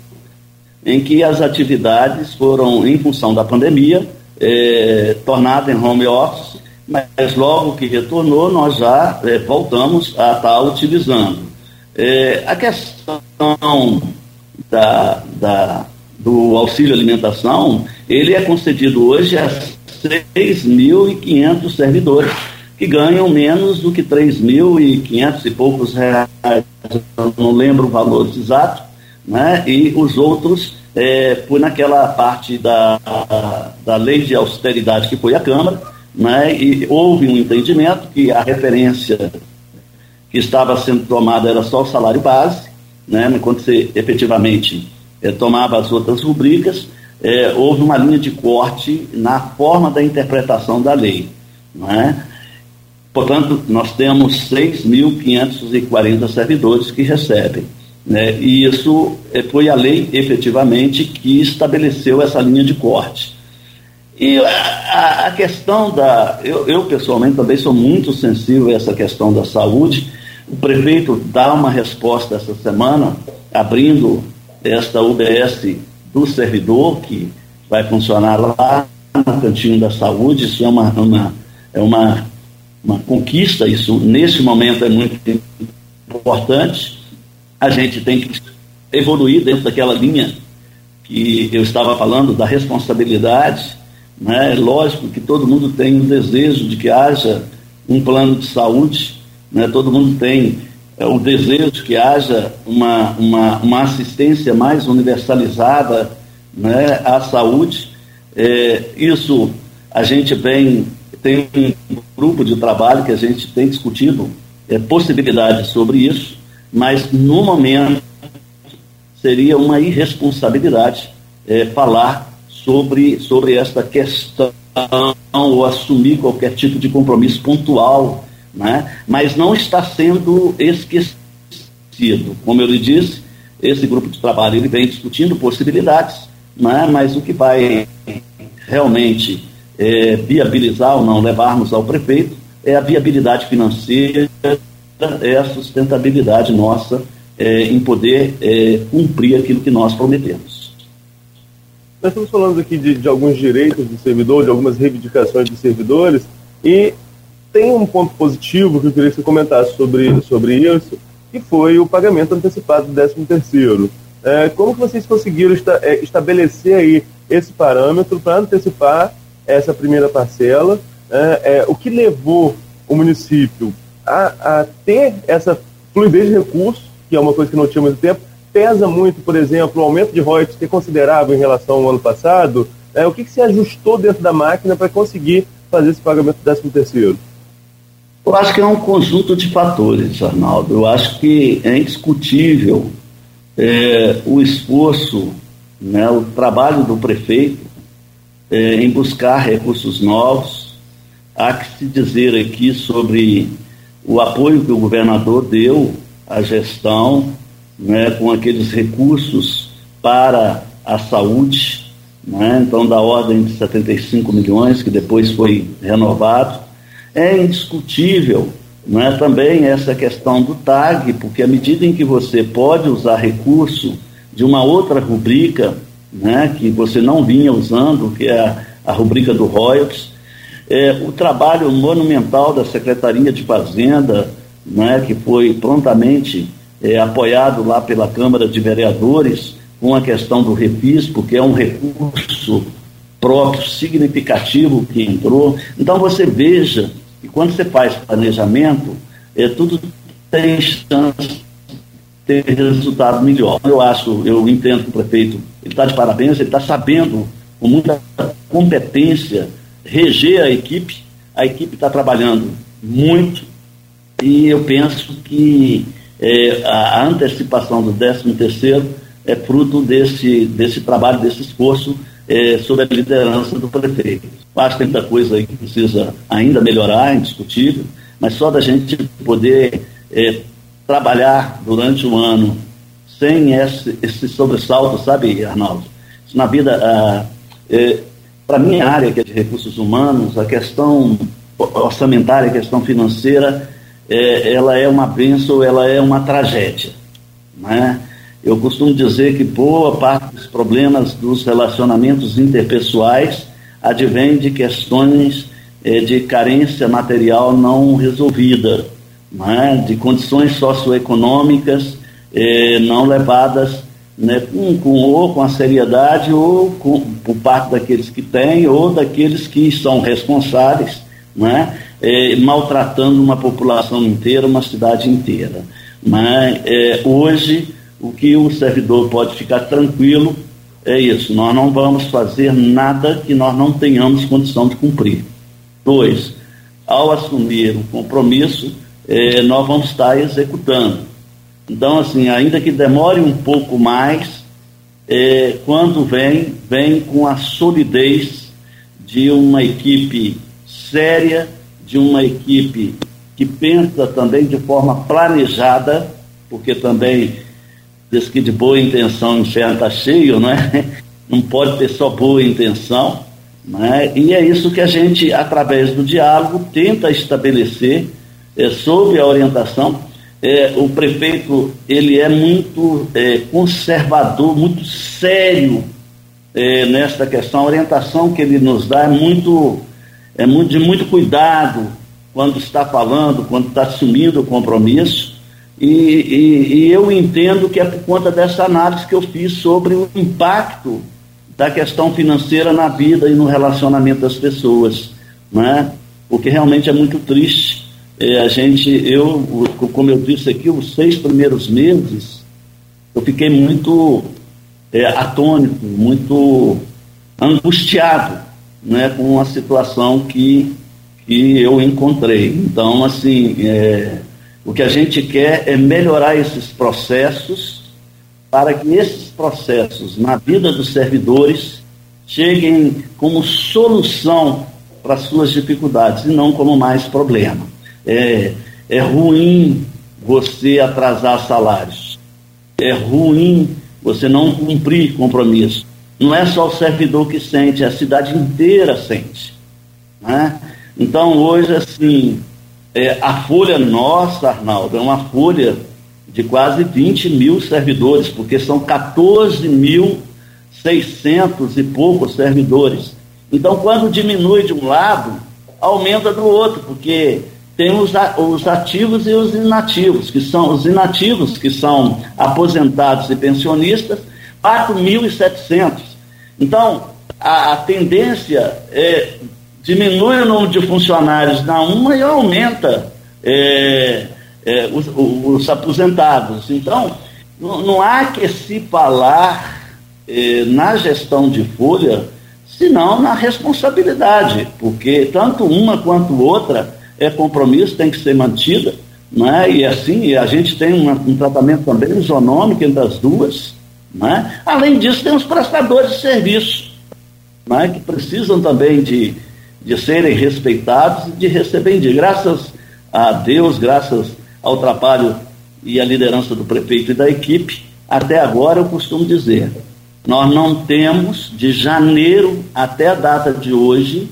[SPEAKER 3] em que as atividades foram, em função da pandemia, é, tornadas em home office mas logo que retornou, nós já é, voltamos a estar utilizando. É, a questão da, da, do auxílio alimentação, ele é concedido hoje a 6.500 servidores, que ganham menos do que 3.500 e poucos reais, não lembro o valor exato, né? e os outros, é, foi naquela parte da, da lei de austeridade que foi a Câmara, né, e houve um entendimento que a referência que estava sendo tomada era só o salário base, né, enquanto você efetivamente é, tomava as outras rubricas, é, houve uma linha de corte na forma da interpretação da lei. Né? Portanto, nós temos 6.540 servidores que recebem. Né? E isso foi a lei, efetivamente, que estabeleceu essa linha de corte. E a, a questão da. Eu, eu, pessoalmente, também sou muito sensível a essa questão da saúde. O prefeito dá uma resposta essa semana, abrindo esta UBS do servidor, que vai funcionar lá no cantinho da saúde, isso é uma, uma, é uma, uma conquista, isso nesse momento é muito importante. A gente tem que evoluir dentro daquela linha que eu estava falando da responsabilidade. Né? É lógico que todo mundo tem o desejo de que haja um plano de saúde, né? todo mundo tem é, o desejo de que haja uma, uma, uma assistência mais universalizada né, à saúde. É, isso a gente vem, tem um grupo de trabalho que a gente tem discutido é, possibilidades sobre isso, mas no momento seria uma irresponsabilidade é, falar sobre, sobre esta questão ou assumir qualquer tipo de compromisso pontual, né? mas não está sendo esquecido. Como eu lhe disse, esse grupo de trabalho ele vem discutindo possibilidades, né? mas o que vai realmente é, viabilizar ou não levarmos ao prefeito é a viabilidade financeira, é a sustentabilidade nossa é, em poder é, cumprir aquilo que nós prometemos.
[SPEAKER 4] Nós estamos falando aqui de, de alguns direitos do servidor, de algumas reivindicações dos servidores, e tem um ponto positivo que eu queria que você comentasse sobre, sobre isso, que foi o pagamento antecipado do 13 terceiro. É, como que vocês conseguiram esta, é, estabelecer aí esse parâmetro para antecipar essa primeira parcela? É, é, o que levou o município a, a ter essa fluidez de recursos que é uma coisa que não tinha muito tempo, pesa muito, por exemplo, o aumento de royalties que é considerável em relação ao ano passado. É, o que, que se ajustou dentro da máquina para conseguir fazer esse pagamento do 13 terceiro?
[SPEAKER 3] Eu acho que é um conjunto de fatores, Arnaldo. Eu acho que é indiscutível é, o esforço, né, o trabalho do prefeito é, em buscar recursos novos. Há que se dizer aqui sobre o apoio que o governador deu a gestão né, com aqueles recursos para a saúde, né, então da ordem de 75 milhões, que depois foi renovado. É indiscutível né, também essa questão do TAG, porque à medida em que você pode usar recurso de uma outra rubrica, né, que você não vinha usando, que é a, a rubrica do royalties, é, o trabalho monumental da Secretaria de Fazenda, né, que foi prontamente é, apoiado lá pela Câmara de Vereadores com a questão do refis, porque é um recurso próprio significativo que entrou. Então você veja que quando você faz planejamento, é, tudo tem chance de ter resultado melhor. Eu acho, eu entendo que o prefeito ele está de parabéns, ele está sabendo com muita competência reger a equipe. A equipe está trabalhando muito, e eu penso que é, a antecipação do 13 terceiro é fruto desse, desse trabalho, desse esforço é, sob a liderança do prefeito. Acho que tem muita coisa aí que precisa ainda melhorar, indiscutível, mas só da gente poder é, trabalhar durante um ano sem esse, esse sobressalto, sabe, Arnaldo? Na vida, é, para minha área, que é de recursos humanos, a questão orçamentária, a questão financeira, é, ela é uma bênção, ela é uma tragédia. Né? Eu costumo dizer que boa parte dos problemas dos relacionamentos interpessoais advém de questões é, de carência material não resolvida, né? de condições socioeconômicas é, não levadas né, com, com, ou com a seriedade ou com, por parte daqueles que têm ou daqueles que são responsáveis, né? é, maltratando uma população inteira, uma cidade inteira. Mas é, hoje o que o servidor pode ficar tranquilo é isso: nós não vamos fazer nada que nós não tenhamos condição de cumprir. Dois, ao assumir o compromisso, é, nós vamos estar executando. Então, assim, ainda que demore um pouco mais, é, quando vem, vem com a solidez de uma equipe séria, de uma equipe que pensa também de forma planejada, porque também diz que de boa intenção o inferno está cheio, não é? Não pode ter só boa intenção, né? e é isso que a gente, através do diálogo, tenta estabelecer é, sob a orientação. É, o prefeito ele é muito é, conservador, muito sério é, nesta questão. A orientação que ele nos dá é muito, é muito de muito cuidado quando está falando, quando está assumindo o compromisso. E, e, e, eu entendo que é por conta dessa análise que eu fiz sobre o impacto da questão financeira na vida e no relacionamento das pessoas, né? Porque realmente é muito triste. É, a gente, eu, como eu disse aqui, os seis primeiros meses, eu fiquei muito é, atônito, muito angustiado, né, com a situação que que eu encontrei. Então, assim, é, o que a gente quer é melhorar esses processos para que esses processos na vida dos servidores cheguem como solução para suas dificuldades e não como mais problema. É, é ruim você atrasar salários. É ruim você não cumprir compromisso. Não é só o servidor que sente, a cidade inteira sente. Né? Então, hoje, assim, é, a folha nossa, Arnaldo, é uma folha de quase 20 mil servidores, porque são 14.600 e poucos servidores. Então, quando diminui de um lado, aumenta do outro, porque tem os, os ativos e os inativos, que são os inativos, que são aposentados e pensionistas, 4.700. Então, a, a tendência é diminui o número de funcionários na uma e aumenta é, é, os, os, aposentados. Então, não, não, há que se falar é, na gestão de folha, senão na responsabilidade, porque tanto uma quanto outra é compromisso, tem que ser mantida, né? e assim a gente tem uma, um tratamento também isonômico entre as duas. Né? Além disso, tem os prestadores de serviço, né? que precisam também de de serem respeitados e de receberem de graças a Deus, graças ao trabalho e à liderança do prefeito e da equipe, até agora eu costumo dizer, nós não temos de janeiro até a data de hoje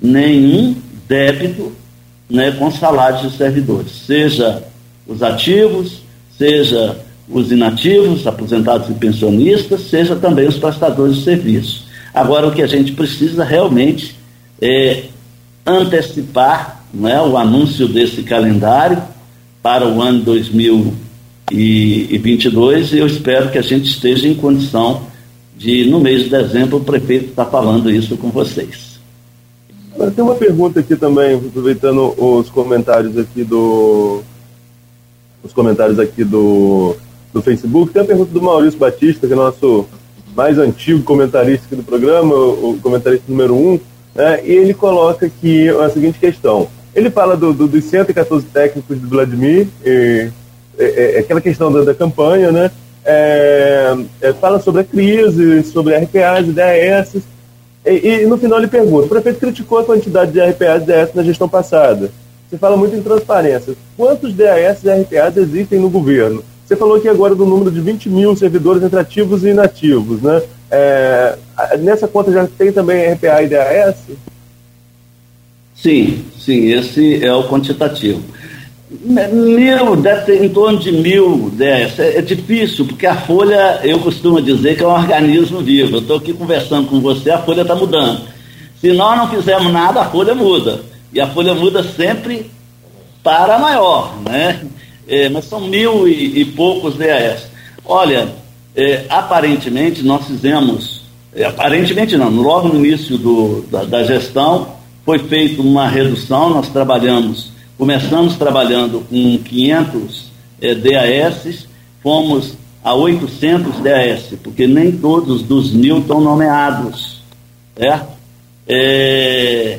[SPEAKER 3] nenhum débito né, com salários de servidores, seja os ativos, seja os inativos, aposentados e pensionistas, seja também os prestadores de serviço. Agora, o que a gente precisa realmente é, antecipar é, o anúncio desse calendário para o ano 2022 e eu espero que a gente esteja em condição de, no mês de dezembro, o prefeito estar tá falando isso com vocês.
[SPEAKER 4] Tem uma pergunta aqui também, aproveitando os comentários aqui do. Os comentários aqui do, do Facebook. Tem a pergunta do Maurício Batista, que é nosso mais antigo comentarista aqui do programa, o comentarista número um né, e ele coloca aqui a seguinte questão. Ele fala do, do, dos 114 técnicos do Vladimir, e, é, é, aquela questão da, da campanha, né? É, é, fala sobre a crise, sobre RPAs e DAS, e, e, no final ele pergunta: o prefeito criticou a quantidade de RPAs e DAS na gestão passada. Você fala muito em transparência. Quantos DAS e RPAs existem no governo? Você falou aqui agora do número de 20 mil servidores entre ativos e inativos, né? É, nessa conta já tem também RPA e DAS?
[SPEAKER 3] Sim, sim, esse é o quantitativo. Mil, deve ter em torno de mil DAS. É, é difícil, porque a folha, eu costumo dizer que é um organismo vivo. Eu estou aqui conversando com você, a folha está mudando. Se nós não fizermos nada, a folha muda. E a folha muda sempre para maior, né? É, mas são mil e, e poucos DAS. Olha, é, aparentemente nós fizemos, é, aparentemente não, logo no início do, da, da, gestão foi feita uma redução, nós trabalhamos, começamos trabalhando com 500 é, DAS, fomos a 800 DAS, porque nem todos dos mil estão nomeados, certo? É,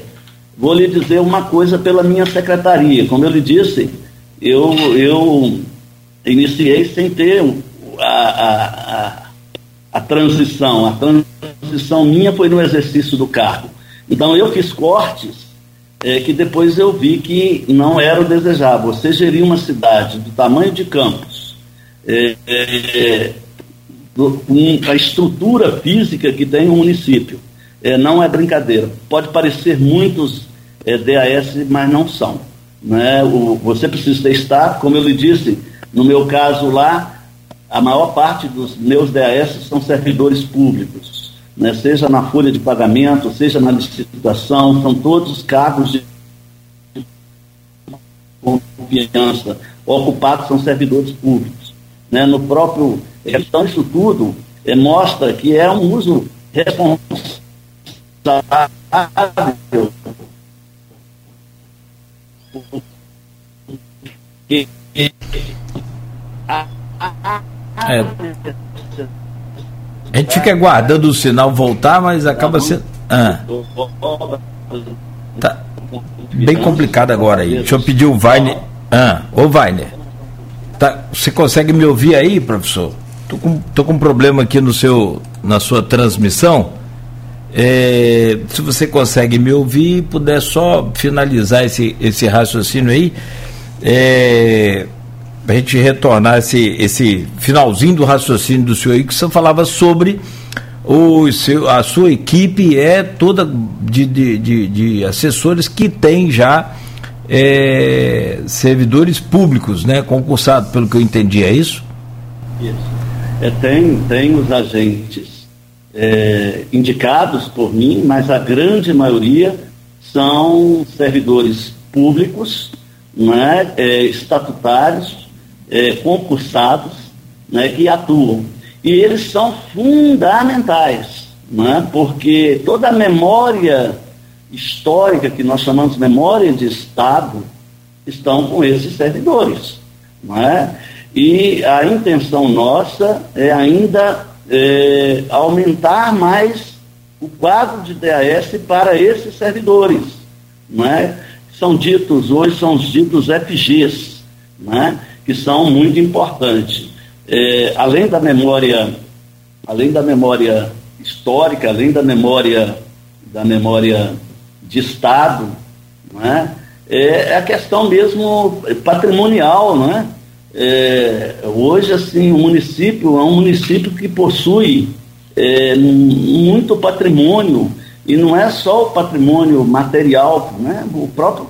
[SPEAKER 3] vou lhe dizer uma coisa pela minha secretaria, como eu lhe disse, eu, eu iniciei sem ter a, a, a, a transição. A transição minha foi no exercício do cargo. Então eu fiz cortes é, que depois eu vi que não era o desejável. Você gerir uma cidade do tamanho de Campos, é, é, com a estrutura física que tem o município, é, não é brincadeira. Pode parecer muitos é, DAS, mas não são. Né? O, você precisa estar, como eu lhe disse, no meu caso lá, a maior parte dos meus DAS são servidores públicos. né, seja na folha de pagamento, seja na licitação, são todos cargos de confiança. Ocupados são servidores públicos. Né, no próprio. Então, isso tudo é, mostra que é um uso responsável
[SPEAKER 2] é. A gente fica aguardando o sinal voltar, mas acaba sendo. Ah. Tá bem complicado agora aí. Deixa eu pedir o Vainer. Ah, ô Vainer. Tá, você consegue me ouvir aí, professor? Tô com, tô com um problema aqui no seu, na sua transmissão. É, se você consegue me ouvir, puder só finalizar esse, esse raciocínio aí, é, a gente retornar esse, esse finalzinho do raciocínio do senhor aí, que você falava sobre o seu, a sua equipe é toda de, de, de, de assessores que tem já é, servidores públicos, né, concursados, pelo que eu entendi, é isso?
[SPEAKER 3] Isso. É, tem, tem os agentes é, indicados por mim, mas a grande maioria são servidores públicos, né, é, estatutários, é, concursados, né, que atuam. E eles são fundamentais, né, porque toda a memória histórica que nós chamamos de memória de Estado estão com esses servidores. Né? E a intenção nossa é ainda é, aumentar mais o quadro de DAS para esses servidores, não é? São ditos, hoje são os ditos FGs, não é? que são muito importantes. É, além da memória, além da memória histórica, além da memória da memória de Estado, não é? É a questão mesmo patrimonial, não é? É, hoje, assim, o município é um município que possui é, muito patrimônio, e não é só o patrimônio material, né? o próprio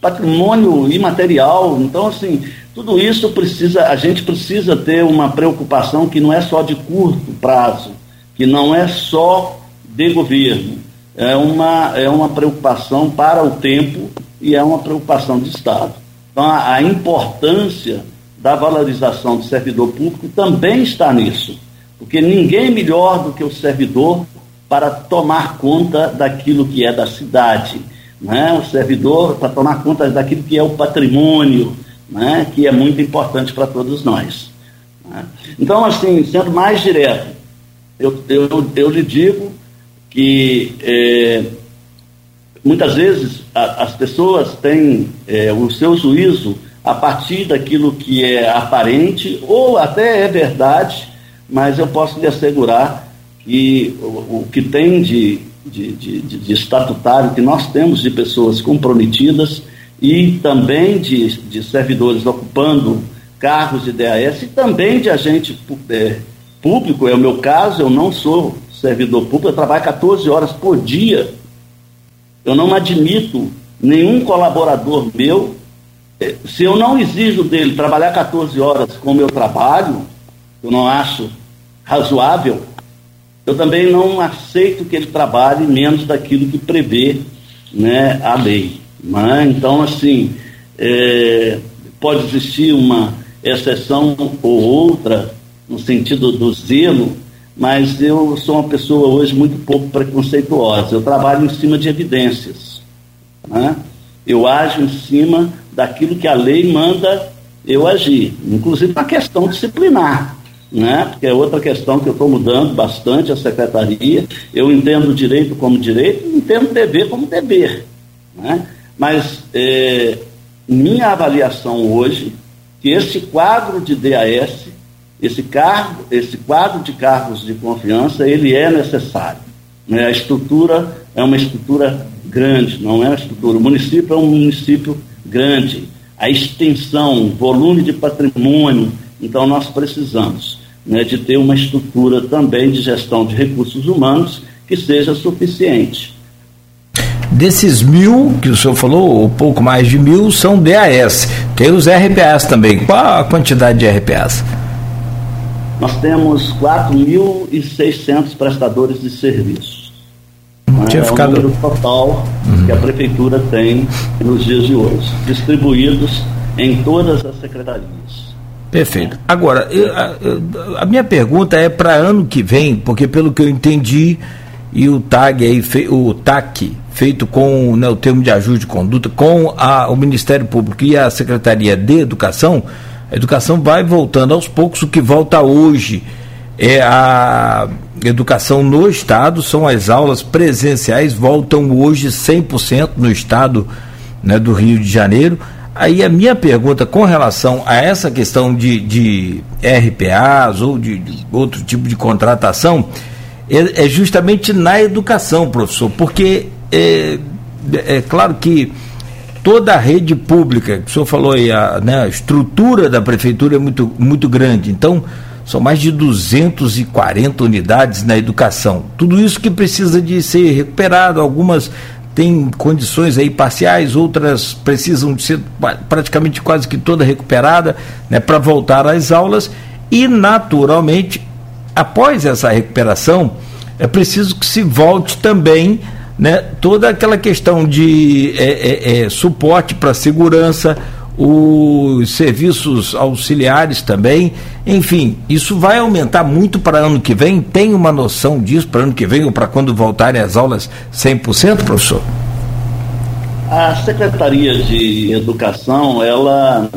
[SPEAKER 3] patrimônio imaterial. Então, assim, tudo isso precisa, a gente precisa ter uma preocupação que não é só de curto prazo, que não é só de governo, é uma, é uma preocupação para o tempo e é uma preocupação de Estado. Então, a, importância da valorização do servidor público também está nisso, porque ninguém melhor do que o servidor para tomar conta daquilo que é da cidade. Né? O servidor para tomar conta daquilo que é o patrimônio, né? que é muito importante para todos nós. Né? Então, assim, sendo mais direto, eu, eu, eu lhe digo que é, muitas vezes a, as pessoas têm é, o seu juízo a partir daquilo que é aparente ou até é verdade, mas eu posso lhe assegurar que o, o que tem de, de, de, de, estatutário que nós temos de pessoas comprometidas e também de, de servidores ocupando cargos de DAS e também de agente é, público, é o meu caso, eu não sou servidor público, eu trabalho 14 horas por dia eu não admito nenhum colaborador meu, eh, se eu não exijo dele trabalhar 14 horas como eu trabalho, eu não acho razoável, eu também não aceito que ele trabalhe menos daquilo que prevê né, a lei. Né? Então, assim, é, pode existir uma exceção ou outra no sentido do zelo, mas eu sou uma pessoa hoje muito pouco preconceituosa. Eu trabalho em cima de evidências. Né? Eu ajo em cima daquilo que a lei manda eu agir, inclusive na questão disciplinar. Né? Porque é outra questão que eu estou mudando bastante a secretaria. Eu entendo direito como direito, entendo dever como dever. Né? Mas é, minha avaliação hoje, que esse quadro de DAS esse, cargo, esse quadro de cargos de confiança, ele é necessário. Né? A estrutura é uma estrutura grande, não é uma estrutura. O município é um município grande. A extensão, o volume de patrimônio, então nós precisamos né, de ter uma estrutura também de gestão de recursos humanos que seja suficiente.
[SPEAKER 2] Desses mil que o senhor falou, ou pouco mais de mil, são DAS. Tem os RPAs também. Qual a quantidade de RPAs?
[SPEAKER 3] Nós temos 4.600 prestadores de serviços.
[SPEAKER 2] Tinha
[SPEAKER 3] é
[SPEAKER 2] ficado...
[SPEAKER 3] o número total uhum. que a prefeitura tem nos dias de hoje, distribuídos em todas as secretarias.
[SPEAKER 2] Perfeito. Agora, eu, a, a, minha pergunta é para ano que vem, porque pelo que eu entendi, e o TAG aí, o TAC, feito com né, o termo de ajuste de conduta, com a, o Ministério Público e a Secretaria de Educação, a educação vai voltando aos poucos, o que volta hoje é a educação no Estado, são as aulas presenciais, voltam hoje 100% no Estado né, do Rio de Janeiro. Aí a minha pergunta com relação a essa questão de, de RPAs ou de, de outro tipo de contratação é, é, justamente na educação, professor, porque é, é, claro que toda a rede pública, o senhor falou aí, a, né, a estrutura da prefeitura é muito, muito grande, então são mais de 240 unidades na educação. Tudo isso que precisa de ser recuperado, algumas têm condições aí parciais, outras precisam de ser praticamente quase que toda recuperada né, para voltar às aulas e naturalmente após essa recuperação é preciso que se volte também né, toda aquela questão de é, é, é, suporte para segurança, os serviços auxiliares também, enfim, isso vai aumentar muito para ano que vem? Tem uma noção disso para ano que vem ou para quando voltarem as aulas 100%, professor?
[SPEAKER 3] A Secretaria de Educação, ela,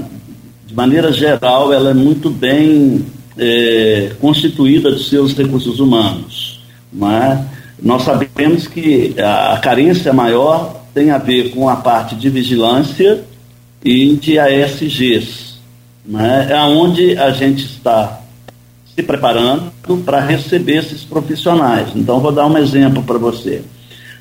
[SPEAKER 3] de maneira geral, ela é muito bem é, constituída de seus recursos humanos. Não é? Nós sabemos que a carência maior tem a ver com a parte de vigilância e de ASGs, né? é onde a gente está se preparando para receber esses profissionais. Então, vou dar um exemplo para você.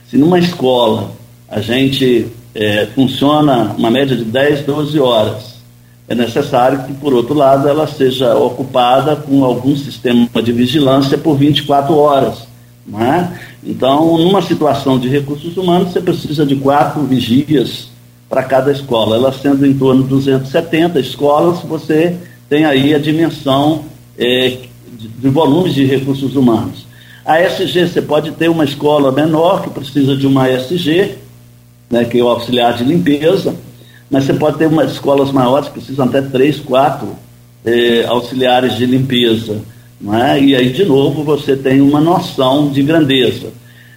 [SPEAKER 3] Se numa escola a gente é, funciona uma média de 10, 12 horas, é necessário que, por outro lado, ela seja ocupada com algum sistema de vigilância por 24 horas. Né? Então, numa situação de recursos humanos, você precisa de quatro vigias para cada escola. Ela sendo em torno de 270 escolas, você tem aí a dimensão é, de, de volumes de recursos humanos. A SG, você pode ter uma escola menor que precisa de uma SG, né, que é o auxiliar de limpeza, mas você pode ter umas escolas maiores que precisam até três, quatro é, auxiliares de limpeza. É? E aí, de novo, você tem uma noção de grandeza.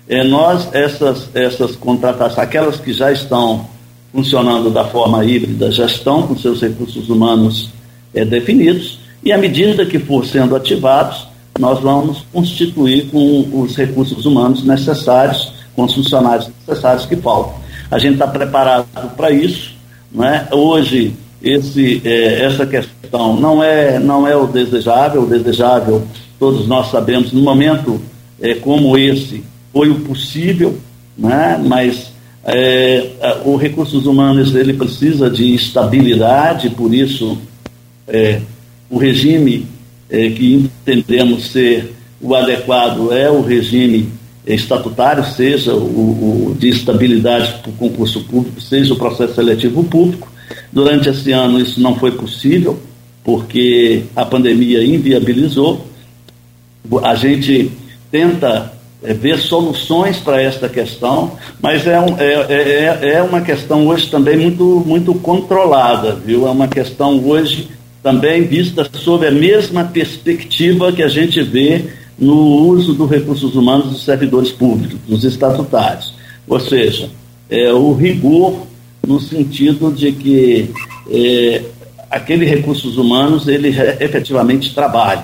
[SPEAKER 3] É, nós, essas, essas contratações, aquelas que já estão funcionando da forma híbrida, já estão com seus recursos humanos é, definidos, e à medida que for sendo ativados, nós vamos constituir com os recursos humanos necessários, com os funcionários necessários que faltam. A gente está preparado para isso. Né? Hoje, esse, é, essa questão não é, não é o desejável, o desejável, todos nós sabemos, no momento é, como esse, foi o possível, né? mas é, o recursos humanos ele precisa de estabilidade, por isso é, o regime é, que entendemos ser o adequado é o regime estatutário, seja o, o de estabilidade para o concurso público, seja o processo seletivo público, Durante esse ano isso não foi possível, porque a pandemia inviabilizou. A gente tenta é, ver soluções para esta questão, mas é, um, é, é, é uma questão hoje também muito, muito controlada, viu? É uma questão hoje também vista sob a mesma perspectiva que a gente vê no uso dos recursos humanos dos servidores públicos, dos estatutários. Ou seja, é, o rigor no sentido de que é, aquele recursos humanos ele efetivamente trabalhe,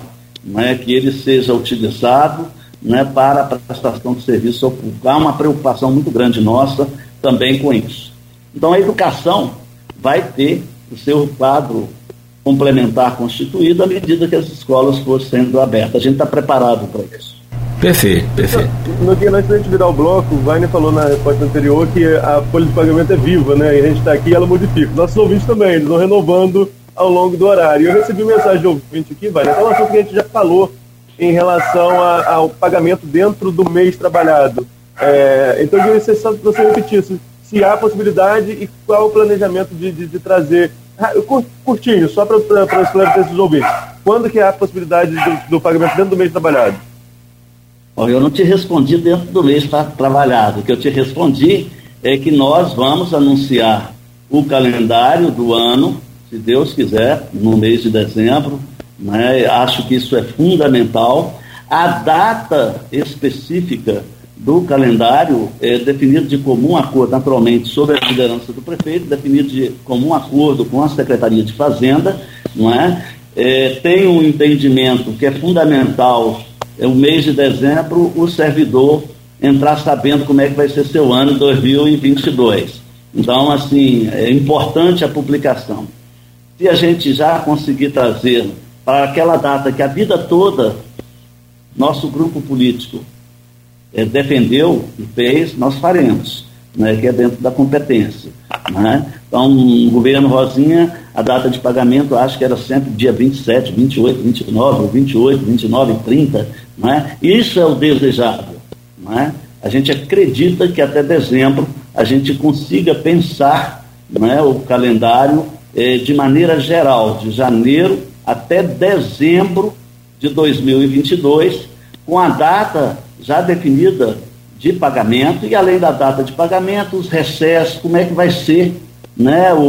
[SPEAKER 3] é que ele seja utilizado né, para a prestação de serviço ao público. Há uma preocupação muito grande nossa também com isso. Então a educação vai ter o seu quadro complementar constituído à medida que as escolas forem sendo abertas. A gente está preparado para isso.
[SPEAKER 2] Perfeito, perfeito.
[SPEAKER 4] No que antes da gente virar o bloco, o Wagner falou na resposta anterior que a folha de pagamento é viva, né? E a gente está aqui e ela modifica. Nossos ouvintes também, eles vão renovando ao longo do horário. Eu recebi mensagem de ouvinte aqui, Wagner, um assunto que a gente já falou em relação a, ao pagamento dentro do mês trabalhado. É, então, eu queria que você repetisse se há possibilidade e qual o planejamento de, de, de trazer. Ah, curtinho, só para esclarecer esses ouvintes quando que há a possibilidade do, do pagamento dentro do mês trabalhado?
[SPEAKER 3] Eu não te respondi dentro do mês trabalhado. O que eu te respondi é que nós vamos anunciar o calendário do ano, se Deus quiser, no mês de dezembro. Né? Acho que isso é fundamental. A data específica do calendário é definido de comum acordo, naturalmente, sob a liderança do prefeito, definido de comum acordo com a Secretaria de Fazenda, não é? é tem um entendimento que é fundamental, é o mês de dezembro, o servidor entrar sabendo como é que vai ser seu ano 2022. Então, assim, é importante a publicação. Se a gente já conseguir trazer para aquela data que a vida toda nosso grupo político é, defendeu e fez, nós faremos, né, que é dentro da competência. Né? Então, o governo Rosinha, a data de pagamento acho que era sempre dia 27, 28, 29, 28, 29, 30, é? Isso é o desejável. É? A gente acredita que até dezembro a gente consiga pensar é, o calendário eh, de maneira geral, de janeiro até dezembro de 2022, com a data já definida de pagamento e além da data de pagamento, os recessos, como é que vai ser né, o,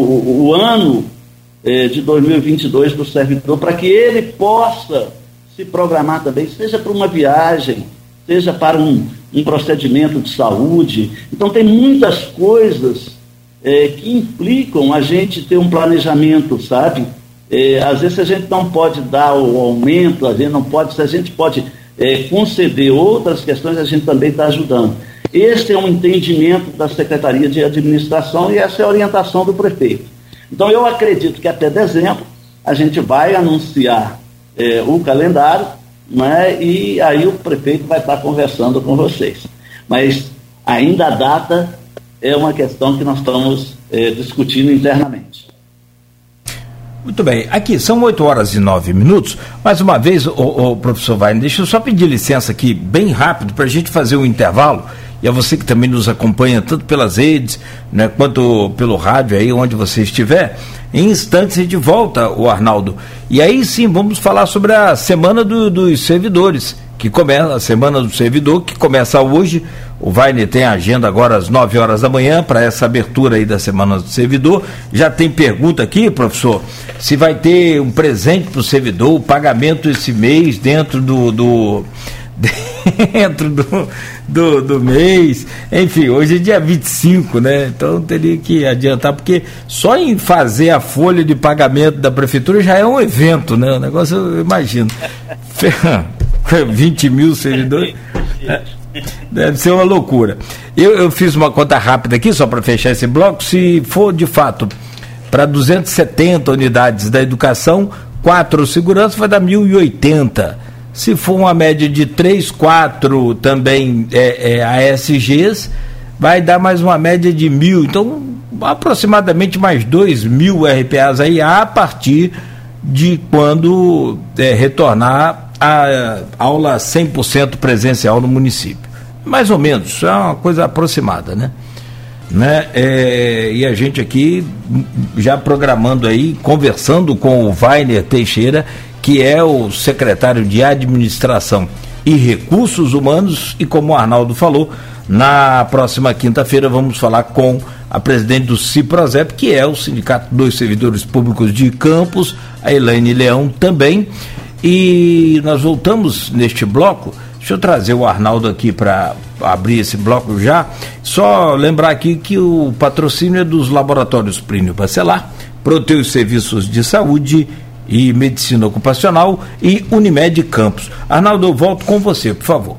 [SPEAKER 3] o ano eh, de 2022 do servidor, para que ele possa se programar também, seja para uma viagem, seja para um, um procedimento de saúde. Então, tem muitas coisas eh, que implicam a gente ter um planejamento, sabe? Eh, às vezes a gente não pode dar o aumento, a gente não pode, se a gente pode é, conceder outras questões, a gente também está ajudando. Este é um entendimento da Secretaria de Administração e essa é a orientação do prefeito. Então, eu acredito que até dezembro a gente vai anunciar é, o calendário né, e aí o prefeito vai estar conversando com vocês. Mas ainda a data é uma questão que nós estamos é, discutindo internamente.
[SPEAKER 2] Muito bem, aqui são 8 horas e 9 minutos. Mais uma vez, o, o professor Wagner, deixa eu só pedir licença aqui, bem rápido, para a gente fazer um intervalo. E a você que também nos acompanha, tanto pelas redes, né, quanto pelo rádio aí, onde você estiver. Em instantes gente volta, o Arnaldo. E aí sim, vamos falar sobre a Semana do, dos Servidores que começa, a Semana do Servidor, que começa hoje. O Vainer tem agenda agora às 9 horas da manhã para essa abertura aí da Semana do Servidor. Já tem pergunta aqui, professor, se vai ter um presente para o servidor, o pagamento esse mês dentro do, do dentro do, do, do, mês. Enfim, hoje é dia 25, né? Então teria que adiantar, porque só em fazer a folha de pagamento da prefeitura já é um evento, né? O negócio eu imagino. 20 mil servidores. Deve ser uma loucura. Eu, eu fiz uma conta rápida aqui, só para fechar esse bloco. Se for de fato para 270 unidades da educação, quatro segurança vai dar 1.080. Se for uma média de 3, 4 também é, é, ASGs, vai dar mais uma média de mil. Então, aproximadamente mais 2 mil RPAs aí a partir de quando é, retornar a aula 100% presencial no município. Mais ou menos, é uma coisa aproximada, né? né? É, e a gente aqui já programando aí, conversando com o Vainer Teixeira, que é o secretário de Administração e Recursos Humanos, e como o Arnaldo falou, na próxima quinta-feira vamos falar com a presidente do CIPROSEP, que é o Sindicato dos Servidores Públicos de Campos, a Elaine Leão também, e nós voltamos neste bloco. Deixa eu trazer o Arnaldo aqui para abrir esse bloco já. Só lembrar aqui que o patrocínio é dos laboratórios Plínio Bacelar, Proteus Serviços de Saúde e Medicina Ocupacional e Unimed Campos. Arnaldo, eu volto com você, por favor.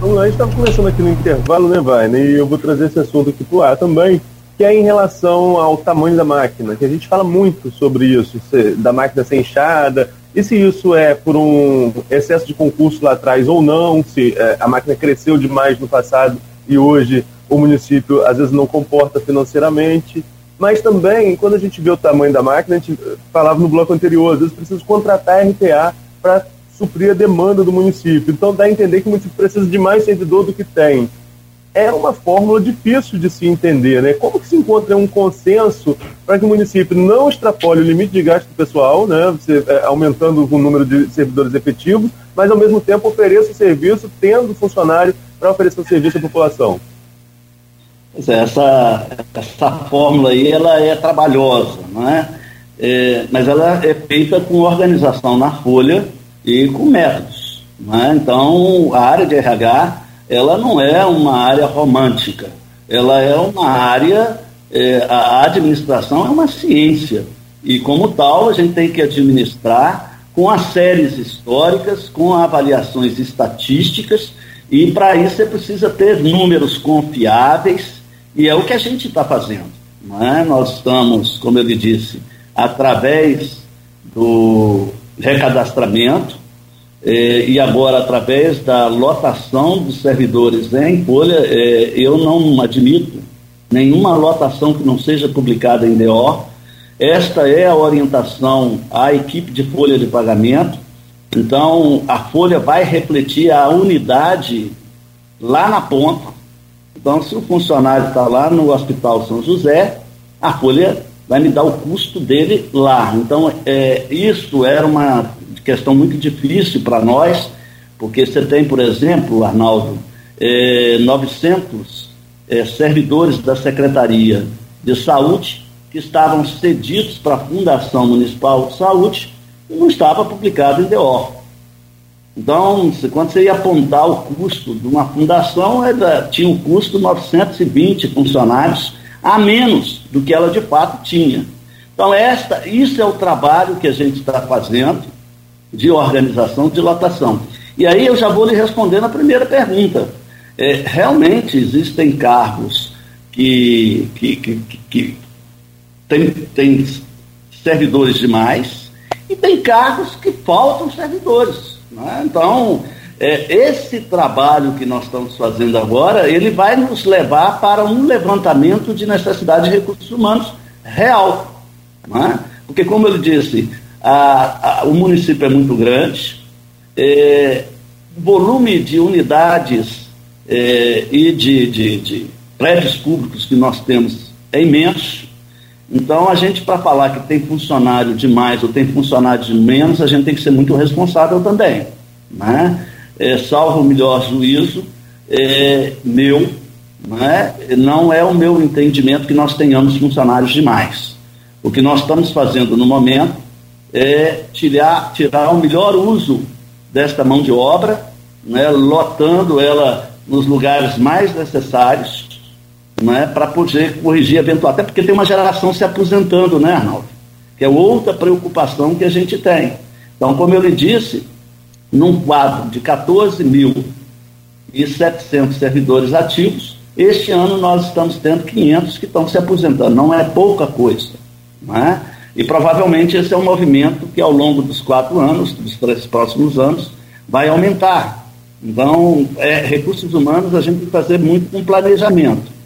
[SPEAKER 4] Vamos lá, a gente estava conversando aqui no intervalo, né, Vaina? E eu vou trazer esse assunto aqui para o ar também, que é em relação ao tamanho da máquina, que a gente fala muito sobre isso, da máquina ser inchada, e se isso é por um excesso de concurso lá atrás ou não, se é, a máquina cresceu demais no passado e hoje o município às vezes não comporta financeiramente. Mas também, quando a gente vê o tamanho da máquina, a gente falava no bloco anterior, às vezes precisa contratar RPA para suprir a demanda do município. Então dá a entender que o município precisa de mais servidor do que tem. é uma fórmula difícil de se entender, né? Como que se encontra um consenso para que o município não extrapole o limite de gasto pessoal, né? Você, é, aumentando o número de servidores efetivos, mas ao mesmo tempo ofereça o serviço tendo funcionário para oferecer o serviço à população?
[SPEAKER 3] É, essa, essa fórmula aí ela é trabalhosa, não é? é? mas ela é feita com organização na folha e com métodos. É? Então, a área de RH ela não é uma área romântica, ela é uma área, é, a administração é uma ciência, e como tal a gente tem que administrar com as séries históricas, com avaliações estatísticas, e para isso você precisa ter números confiáveis, e é o que a gente está fazendo. Não é? Nós estamos, como ele disse, através do recadastramento, é, e agora, através da lotação dos servidores em folha, é, eu não admito nenhuma lotação que não seja publicada em DO. Esta é a orientação à equipe de folha de pagamento. Então, a folha vai refletir a unidade lá na ponta. Então, se o funcionário está lá no Hospital São José, a folha vai me dar o custo dele lá. Então, é, isso era uma questão muito difícil para nós, porque você tem, por exemplo, Arnaldo, é, 900 é, servidores da Secretaria de Saúde que estavam cedidos para a Fundação Municipal de Saúde e não estava publicado em DO. Então, quando você ia apontar o custo de uma fundação, era, tinha um custo de 920 funcionários a menos do que ela de fato tinha. Então, esta, isso é o trabalho que a gente está fazendo de organização de lotação. E aí eu já vou lhe responder na primeira pergunta. É, realmente existem cargos que, que, que, que tem, tem servidores demais e tem cargos que faltam servidores. Né? Então, é, esse trabalho que nós estamos fazendo agora, ele vai nos levar para um levantamento de necessidade de recursos humanos real. Né? Porque, como eu disse, a, a, o município é muito grande, é, volume de unidades é, e de, de, de prédios públicos que nós temos é imenso. Então, a gente, para falar que tem funcionário de mais ou tem funcionário de menos, a gente tem que ser muito responsável também. Né? É, salvo o melhor juízo é, meu, né? não é o meu entendimento que nós tenhamos funcionários demais. O que nós estamos fazendo no momento é tirar, tirar o melhor uso desta mão de obra, né, lotando ela nos lugares mais necessários, né, para poder corrigir eventual. Até porque tem uma geração se aposentando, né, Arnaldo? Que é outra preocupação que a gente tem. Então, como eu lhe disse, num quadro de 14.700 servidores ativos, este ano nós estamos tendo 500 que estão se aposentando. Não é pouca coisa. Não é? E provavelmente esse é um movimento que ao longo dos quatro anos, dos três próximos anos, vai aumentar. Então, é, recursos humanos a gente tem que fazer muito com planejamento.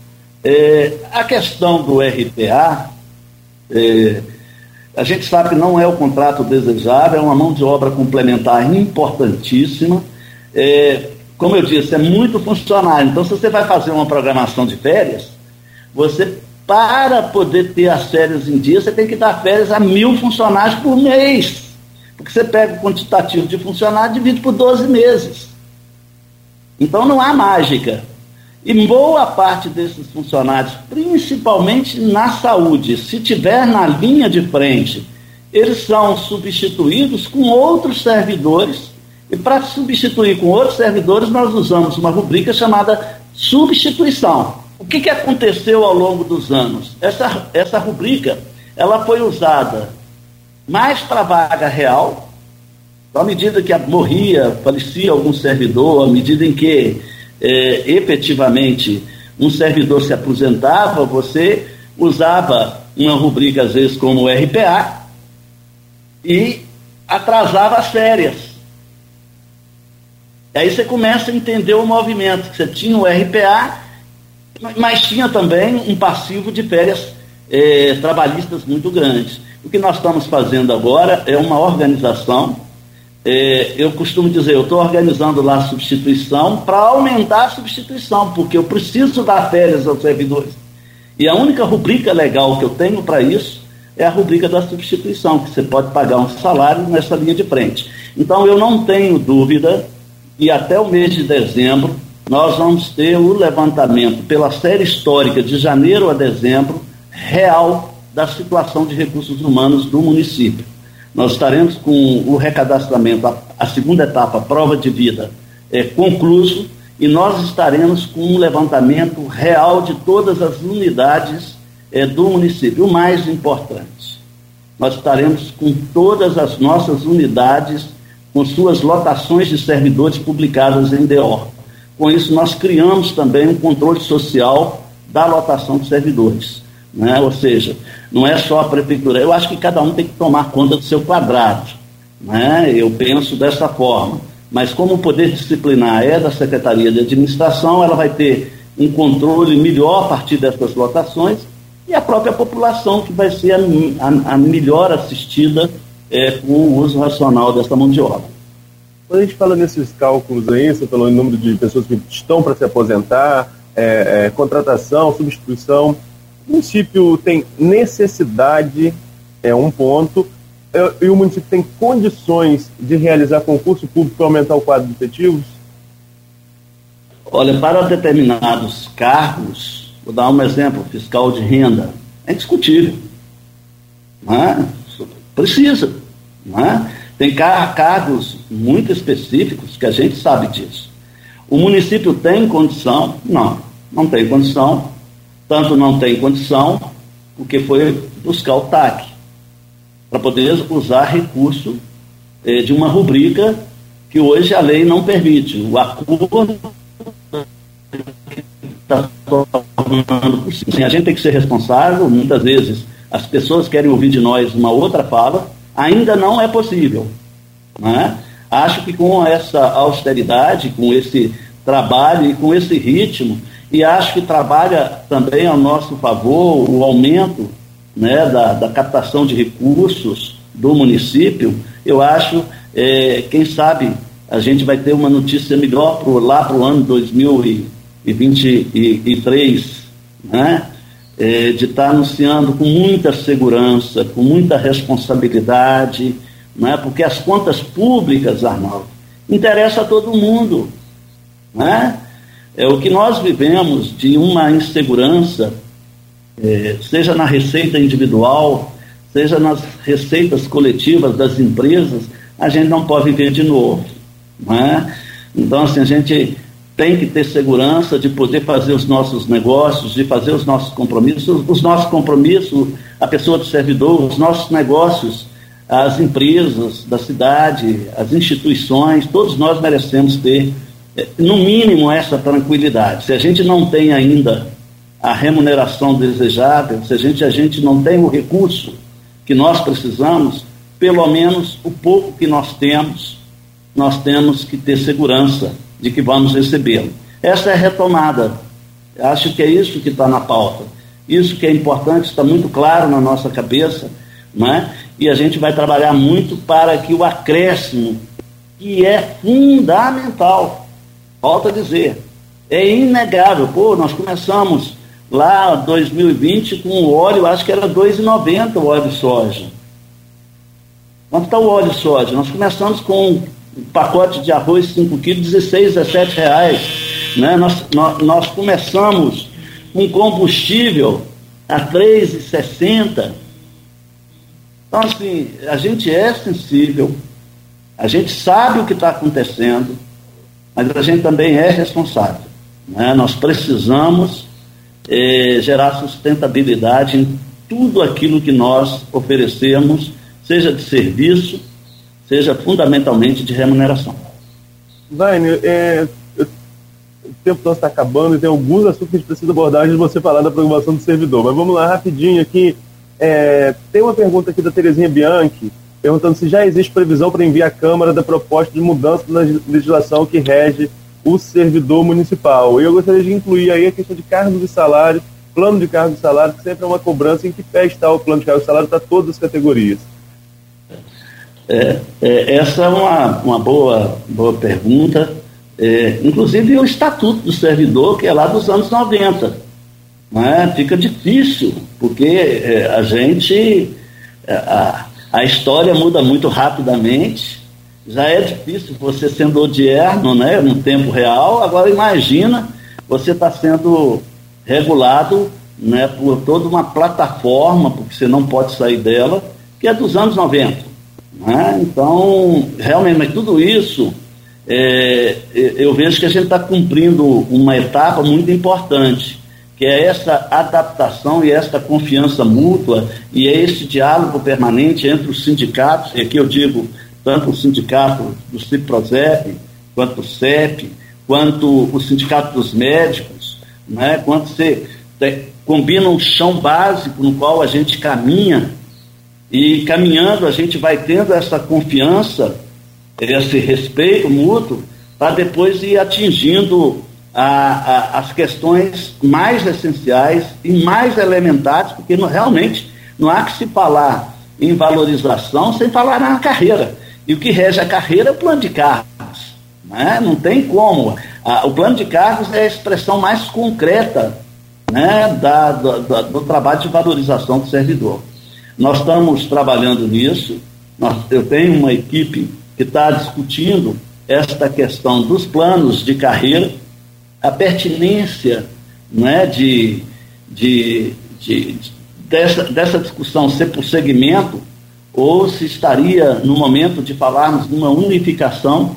[SPEAKER 3] É, a questão do RPA, é, a gente sabe que não é o contrato desejável, é uma mão de obra complementar importantíssima. É, como eu disse, é muito funcionário. Então, se você vai fazer uma programação de férias, você para poder ter as férias em dia, você tem que dar férias a mil funcionários por mês. Porque você pega o quantitativo de funcionários e divide por 12 meses. Então não há mágica. E boa parte desses funcionários, principalmente na saúde, se tiver na linha de frente, eles são substituídos com outros servidores. E para substituir com outros servidores, nós usamos uma rubrica chamada substituição. O que, que aconteceu ao longo dos anos? Essa, essa rubrica ela foi usada mais para vaga real, à medida que morria, falecia algum servidor, à medida em que é, efetivamente um servidor se aposentava, você usava uma rubrica, às vezes, como RPA, e atrasava as férias. Aí você começa a entender o movimento. Você tinha o RPA mas tinha também um passivo de férias eh, trabalhistas muito grande. O que nós estamos fazendo agora é uma organização é, eu costumo dizer, eu estou organizando lá a substituição para aumentar a substituição, porque eu preciso dar férias aos servidores. E a única rubrica legal que eu tenho para isso é a rubrica da substituição, que você pode pagar um salário nessa linha de frente. Então eu não tenho dúvida que até o mês de dezembro nós vamos ter o levantamento pela série histórica de janeiro a dezembro real da situação de recursos humanos do município. Nós estaremos com o recadastramento, a, a segunda etapa, prova de vida, é, concluso, e nós estaremos com um levantamento real de todas as unidades é, do município. O mais importante, nós estaremos com todas as nossas unidades, com suas lotações de servidores publicadas em DO. Com isso, nós criamos também um controle social da lotação de servidores. Né? Ou seja, não é só a prefeitura. Eu acho que cada um tem que tomar conta do seu quadrado. Né? Eu penso dessa forma. Mas como o poder disciplinar é da Secretaria de Administração, ela vai ter um controle melhor a partir dessas lotações e a própria população que vai ser a, a, a melhor assistida é, com o uso racional dessa mão de obra.
[SPEAKER 4] Quando a gente fala nesses cálculos aí, você falou em número de pessoas que estão para se aposentar, é, é, contratação, substituição, o município tem necessidade, é um ponto, é, e o município tem condições de realizar concurso público para aumentar o quadro de efetivos?
[SPEAKER 3] Olha, para determinados cargos, Vou dar um exemplo: fiscal de renda. É discutível. É? Precisa. É? Tem cargos muito específicos que a gente sabe disso. O município tem condição? Não, não tem condição. Tanto não tem condição, porque foi buscar o TAC, para poder usar recurso eh, de uma rubrica que hoje a lei não permite. O acordo está tornando possível. A gente tem que ser responsável, muitas vezes as pessoas querem ouvir de nós uma outra fala, ainda não é possível. Né? Acho que com essa austeridade, com esse trabalho e com esse ritmo, e acho que trabalha também ao nosso favor o aumento né, da, da captação de recursos do município, eu acho, é, quem sabe, a gente vai ter uma notícia melhor pro, lá para o ano 2000 e 23, né? É, de estar tá anunciando com muita segurança, com muita responsabilidade, né? porque as contas públicas, Arnaldo, interessa a todo mundo. Né? É o que nós vivemos de uma insegurança, é, seja na receita individual, seja nas receitas coletivas das empresas, a gente não pode viver de novo. Né? Então, assim, a gente tem que ter segurança de poder fazer os nossos negócios, de fazer os nossos compromissos, os nossos compromissos, a pessoa do servidor, os nossos negócios, as empresas da cidade, as instituições, todos nós merecemos ter, no mínimo, essa tranquilidade. Se a gente não tem ainda a remuneração desejável, se a gente, a gente não tem o recurso que nós precisamos, pelo menos o pouco que nós temos, nós temos que ter segurança de que vamos recebê-lo. Essa é a retomada. Acho que é isso que está na pauta. Isso que é importante, está muito claro na nossa cabeça, né? e a gente vai trabalhar muito para que o acréscimo, que é fundamental, volto a dizer, é inegável. Pô, nós começamos lá 2020 com o óleo, acho que era R$ 2,90 o óleo de soja. Quanto está o óleo de soja? Nós começamos com um pacote de arroz 5 quilos, 16, 17 reais. Né? Nós, nós, nós começamos com combustível a 3,60. Então, assim, a gente é sensível, a gente sabe o que está acontecendo, mas a gente também é responsável. Né? Nós precisamos eh, gerar sustentabilidade em tudo aquilo que nós oferecemos, seja de serviço, seja fundamentalmente de remuneração.
[SPEAKER 4] Zaine, é, o tempo nosso está acabando e tem alguns assuntos que a gente precisa abordar antes de você falar da programação do servidor. Mas vamos lá rapidinho aqui. É, tem uma pergunta aqui da Terezinha Bianchi, perguntando se já existe previsão para enviar à Câmara da proposta de mudança na legislação que rege o servidor municipal. E eu gostaria de incluir aí a questão de cargos e salários, plano de cargos e salários, que sempre é uma cobrança em que pé está o plano de cargos e salários para todas as categorias.
[SPEAKER 3] É, é, essa é uma, uma boa, boa pergunta. É, inclusive o Estatuto do Servidor, que é lá dos anos 90. Né? Fica difícil, porque é, a gente. É, a, a história muda muito rapidamente. Já é difícil você sendo odierno né, no tempo real. Agora imagina você está sendo regulado né, por toda uma plataforma, porque você não pode sair dela, que é dos anos 90. Né? Então, realmente, mas tudo isso, é, eu vejo que a gente está cumprindo uma etapa muito importante, que é essa adaptação e essa confiança mútua e é esse diálogo permanente entre os sindicatos, e aqui eu digo tanto o sindicato do CIPROSEP, quanto o CEP, quanto o sindicato dos médicos, né? quanto você combina um chão básico no qual a gente caminha e caminhando a gente vai tendo essa confiança, esse respeito mútuo, para depois ir atingindo a, a, as questões mais essenciais e mais elementares, porque não, realmente não há que se falar em valorização sem falar na carreira. E o que rege a carreira é o plano de cargos. Né? Não tem como. o plano de cargos é a expressão mais concreta né, da, da, do trabalho de valorização do servidor. Nós estamos trabalhando nisso, nós, eu tenho uma equipe que está discutindo esta questão dos planos de carreira, a pertinência né, de, de, de, dessa, dessa discussão ser por segmento, ou se estaria no momento de falarmos de uma unificação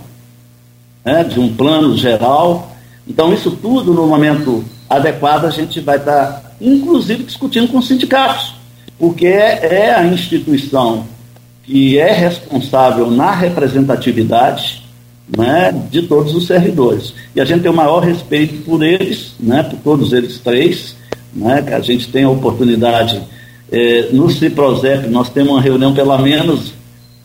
[SPEAKER 3] né, de um plano geral. Então, isso tudo no momento adequada, a gente vai estar, inclusive, discutindo com os sindicatos, porque é, é a instituição que é responsável na representatividade né, de todos os servidores. E a gente tem o maior respeito por eles, né, por todos eles três, né, que a gente tem a oportunidade. É, no CIPROSEP, nós temos uma reunião pelo menos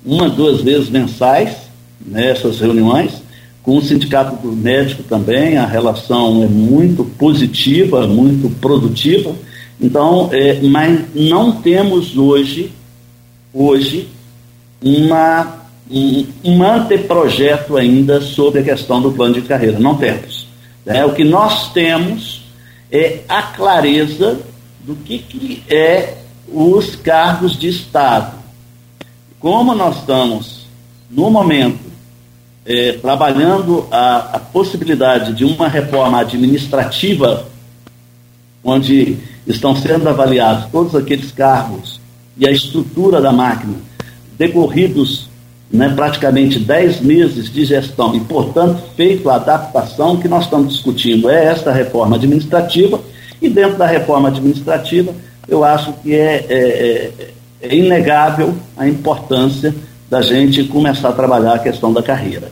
[SPEAKER 3] uma, duas vezes mensais, nessas né, reuniões, com o Sindicato do Médico também, a relação é muito positiva, muito produtiva. Então, é, mas não temos hoje, hoje, uma, um, um anteprojeto ainda sobre a questão do plano de carreira. Não temos. É, o que nós temos é a clareza do que, que é os cargos de Estado. Como nós estamos, no momento, é, trabalhando a, a possibilidade de uma reforma administrativa, onde estão sendo avaliados todos aqueles cargos e a estrutura da máquina, decorridos né, praticamente 10 meses de gestão e, portanto, feito a adaptação que nós estamos discutindo é esta reforma administrativa, e dentro da reforma administrativa, eu acho que é, é, é, é inegável a importância da gente começar a trabalhar a questão da carreira.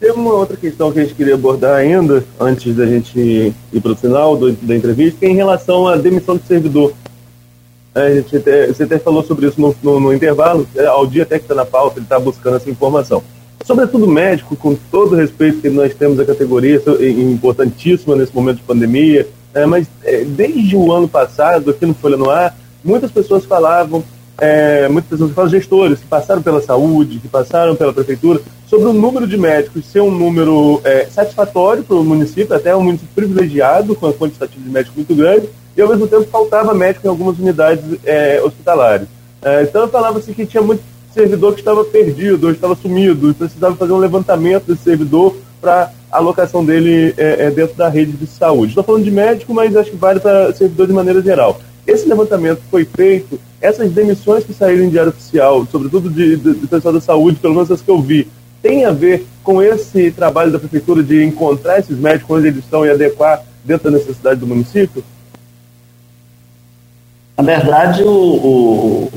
[SPEAKER 4] Tem uma outra questão que a gente queria abordar ainda, antes da gente ir para o final do, da entrevista, que é em relação à demissão de servidor. É, a até, você até falou sobre isso no, no, no intervalo, é, ao dia até que está na pauta, ele está buscando essa informação. Sobretudo médico, com todo o respeito que nós temos à categoria, importantíssima nesse momento de pandemia, é, mas é, desde o ano passado, aqui no Folha no Ar, muitas pessoas falavam é, muitas pessoas falam gestores que passaram pela saúde, que passaram pela prefeitura, sobre o número de médicos ser um número é, satisfatório para o município, até um município privilegiado, com a quantitativa de médicos muito grande, e ao mesmo tempo faltava médico em algumas unidades é, hospitalares. É, então falava-se que tinha muito servidor que estava perdido, ou estava sumido, e precisava fazer um levantamento desse servidor para alocação dele é, é, dentro da rede de saúde. Estou falando de médico, mas acho que vale para servidor de maneira geral. Esse levantamento foi feito, essas demissões que saíram em diário oficial, sobretudo de, de, de pessoal da saúde, pelo menos as que eu vi, tem a ver com esse trabalho da prefeitura de encontrar esses médicos onde eles estão e adequar dentro da necessidade do município?
[SPEAKER 3] Na verdade, o, o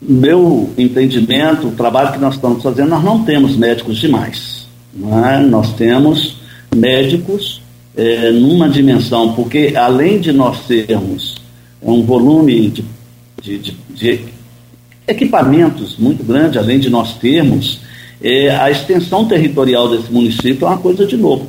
[SPEAKER 3] meu entendimento, o trabalho que nós estamos fazendo, nós não temos médicos demais. Não é? Nós temos médicos é, numa dimensão, porque além de nós termos um volume de, de, de, de equipamentos muito grande, além de nós termos, é, a extensão territorial desse município é uma coisa de novo.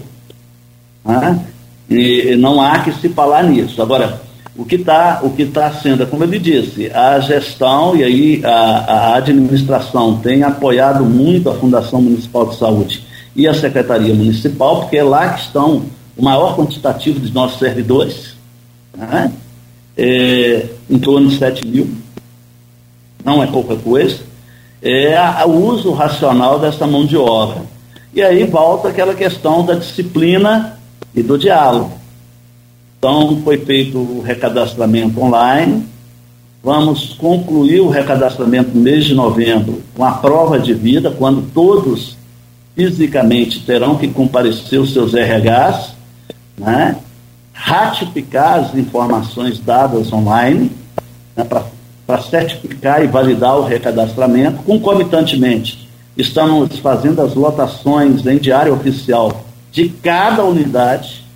[SPEAKER 3] Né? E não há que se falar nisso. Agora, o que está o que tá sendo, como ele disse, a gestão e aí a, a administração tem apoiado muito a Fundação Municipal de Saúde e a Secretaria Municipal, porque é lá que estão o maior quantitativo dos nossos servidores, né? é, em torno de 7 mil, não é pouca coisa, é o uso racional dessa mão de obra. E aí volta aquela questão da disciplina e do diálogo. Então, foi feito o recadastramento online. Vamos concluir o recadastramento no mês de novembro com a prova de vida, quando todos fisicamente terão que comparecer os seus RHs, né? ratificar as informações dadas online, né? para certificar e validar o recadastramento. Concomitantemente, estamos fazendo as lotações em diário oficial de cada unidade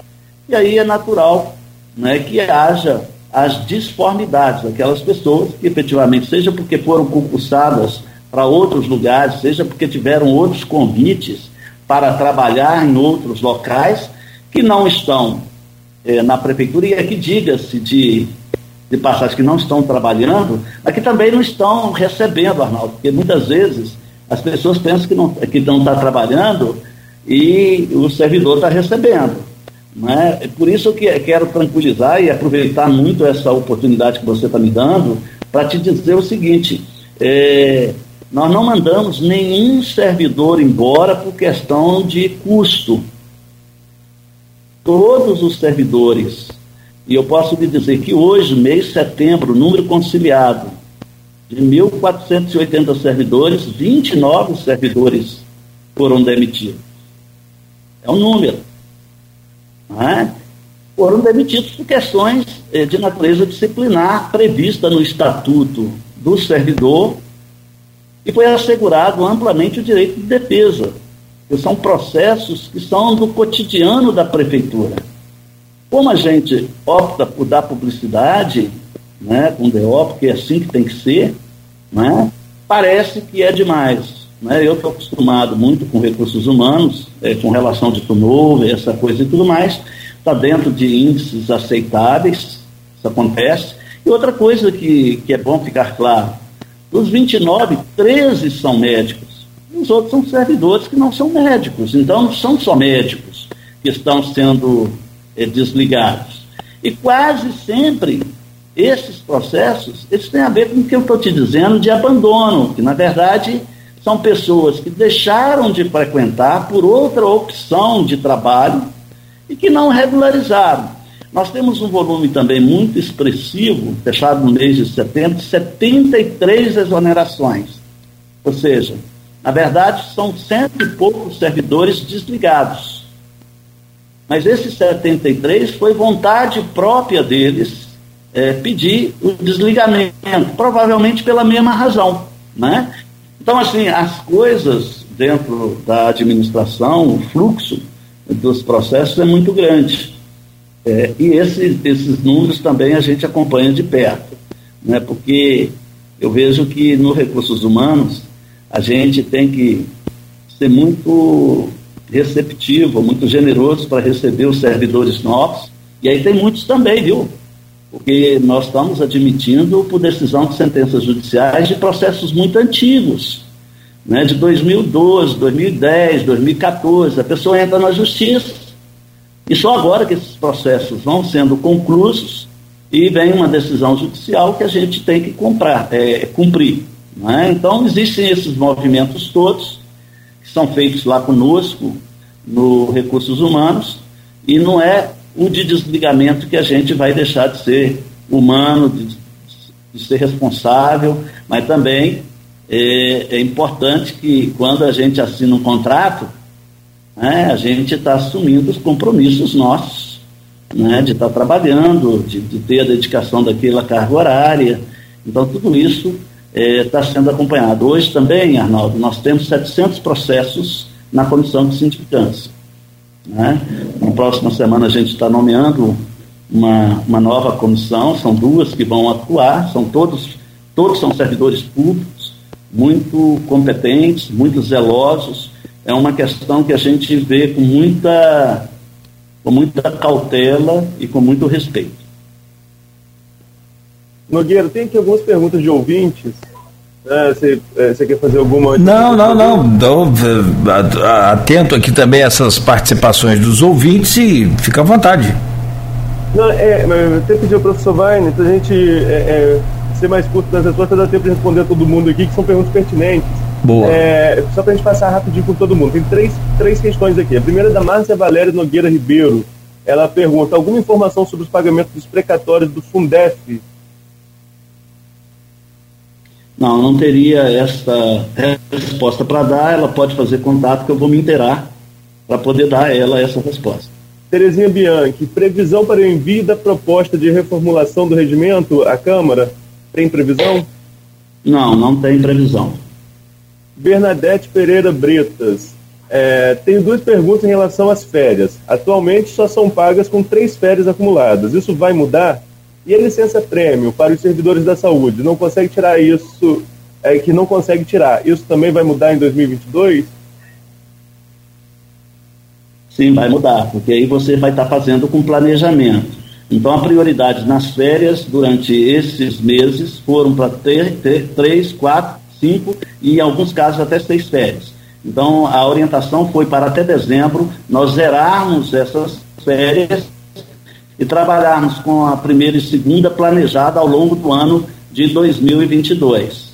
[SPEAKER 3] e aí é natural né, que haja as disformidades daquelas pessoas que efetivamente, seja porque foram concursadas para outros lugares, seja porque tiveram outros convites para trabalhar em outros locais que não estão eh, na prefeitura, e aqui diga-se de, de passagem que não estão trabalhando, mas que também não estão recebendo, Arnaldo, porque muitas vezes as pessoas pensam que não, que não está trabalhando e o servidor está recebendo. Né? Por isso que quero tranquilizar e aproveitar muito essa oportunidade que você está me dando para te dizer o seguinte: é, nós não mandamos nenhum servidor embora por questão de custo. Todos os servidores, e eu posso lhe dizer que hoje, mês de setembro, número conciliado de 1.480 servidores, 29 servidores foram demitidos. É um número né, foram demitidos por questões eh, de natureza disciplinar prevista no Estatuto do Servidor e foi assegurado amplamente o direito de defesa, que são processos que são do cotidiano da prefeitura. Como a gente opta por dar publicidade né, com DO, porque é assim que tem que ser, né, parece que é demais. Né? Eu estou acostumado muito com recursos humanos, é, com relação de turnover, essa coisa e tudo mais, está dentro de índices aceitáveis, isso acontece. E outra coisa que, que é bom ficar claro: dos 29, 13 são médicos, os outros são servidores que não são médicos, então não são só médicos que estão sendo é, desligados. E quase sempre esses processos, eles têm a ver com o que eu estou te dizendo de abandono, que na verdade são pessoas que deixaram de frequentar por outra opção de trabalho e que não regularizaram. Nós temos um volume também muito expressivo, fechado no mês de setembro, 73 exonerações. Ou seja, na verdade, são cento e poucos servidores desligados. Mas esses 73 foi vontade própria deles é, pedir o desligamento, provavelmente pela mesma razão. Né? Então, assim, as coisas dentro da administração, o fluxo dos processos é muito grande. É, e esse, esses números também a gente acompanha de perto, né? porque eu vejo que no recursos humanos a gente tem que ser muito receptivo, muito generoso para receber os servidores novos. E aí tem muitos também, viu? Porque nós estamos admitindo por decisão de sentenças judiciais de processos muito antigos, né, de 2012, 2010, 2014. A pessoa entra na justiça e só agora que esses processos vão sendo conclusos e vem uma decisão judicial que a gente tem que comprar, é, cumprir. Né? Então, existem esses movimentos todos que são feitos lá conosco no Recursos Humanos e não é o de desligamento que a gente vai deixar de ser humano, de, de ser responsável, mas também é, é, importante que quando a gente assina um contrato, né, a gente está assumindo os compromissos nossos, né, de estar tá trabalhando, de, de, ter a dedicação daquela carga horária. Então, tudo isso está é, sendo acompanhado. Hoje também, Arnaldo, nós temos 700 processos na comissão de sindicância. Né? Na próxima semana a gente está nomeando uma, uma nova comissão, são duas que vão atuar, são todos, todos são servidores públicos, muito competentes, muito zelosos. É uma questão que a gente vê com muita, com muita cautela e com muito respeito.
[SPEAKER 4] Nogueira, tem aqui algumas perguntas de ouvintes. É, você, é, você quer fazer alguma.
[SPEAKER 2] Não, não, não. Estou atento aqui também a essas participações dos ouvintes e fica à vontade.
[SPEAKER 4] Não, é, eu até pedi ao professor Weiner a gente é, é, ser mais curto das respostas, dá tempo de responder a todo mundo aqui, que são perguntas pertinentes.
[SPEAKER 2] Boa.
[SPEAKER 4] É, só para a gente passar rapidinho por todo mundo. Tem três, três questões aqui. A primeira é da Márcia Valéria Nogueira Ribeiro. Ela pergunta: alguma informação sobre os pagamentos dos precatórios do Fundef
[SPEAKER 3] não, não teria essa resposta para dar, ela pode fazer contato que eu vou me inteirar para poder dar a ela essa resposta.
[SPEAKER 4] Terezinha Bianchi, previsão para o envio da proposta de reformulação do regimento à Câmara? Tem previsão?
[SPEAKER 3] Não, não tem previsão.
[SPEAKER 4] Bernadette Pereira Bretas, é, tenho duas perguntas em relação às férias. Atualmente só são pagas com três férias acumuladas. Isso vai mudar? E a licença prêmio para os servidores da saúde, não consegue tirar isso, é, que não consegue tirar, isso também vai mudar em 2022?
[SPEAKER 3] Sim, vai mudar, porque aí você vai estar fazendo com planejamento. Então, a prioridade nas férias durante esses meses foram para ter, ter três, quatro, cinco e, em alguns casos, até seis férias. Então, a orientação foi para até dezembro nós zerarmos essas férias e trabalharmos com a primeira e segunda planejada ao longo do ano de 2022,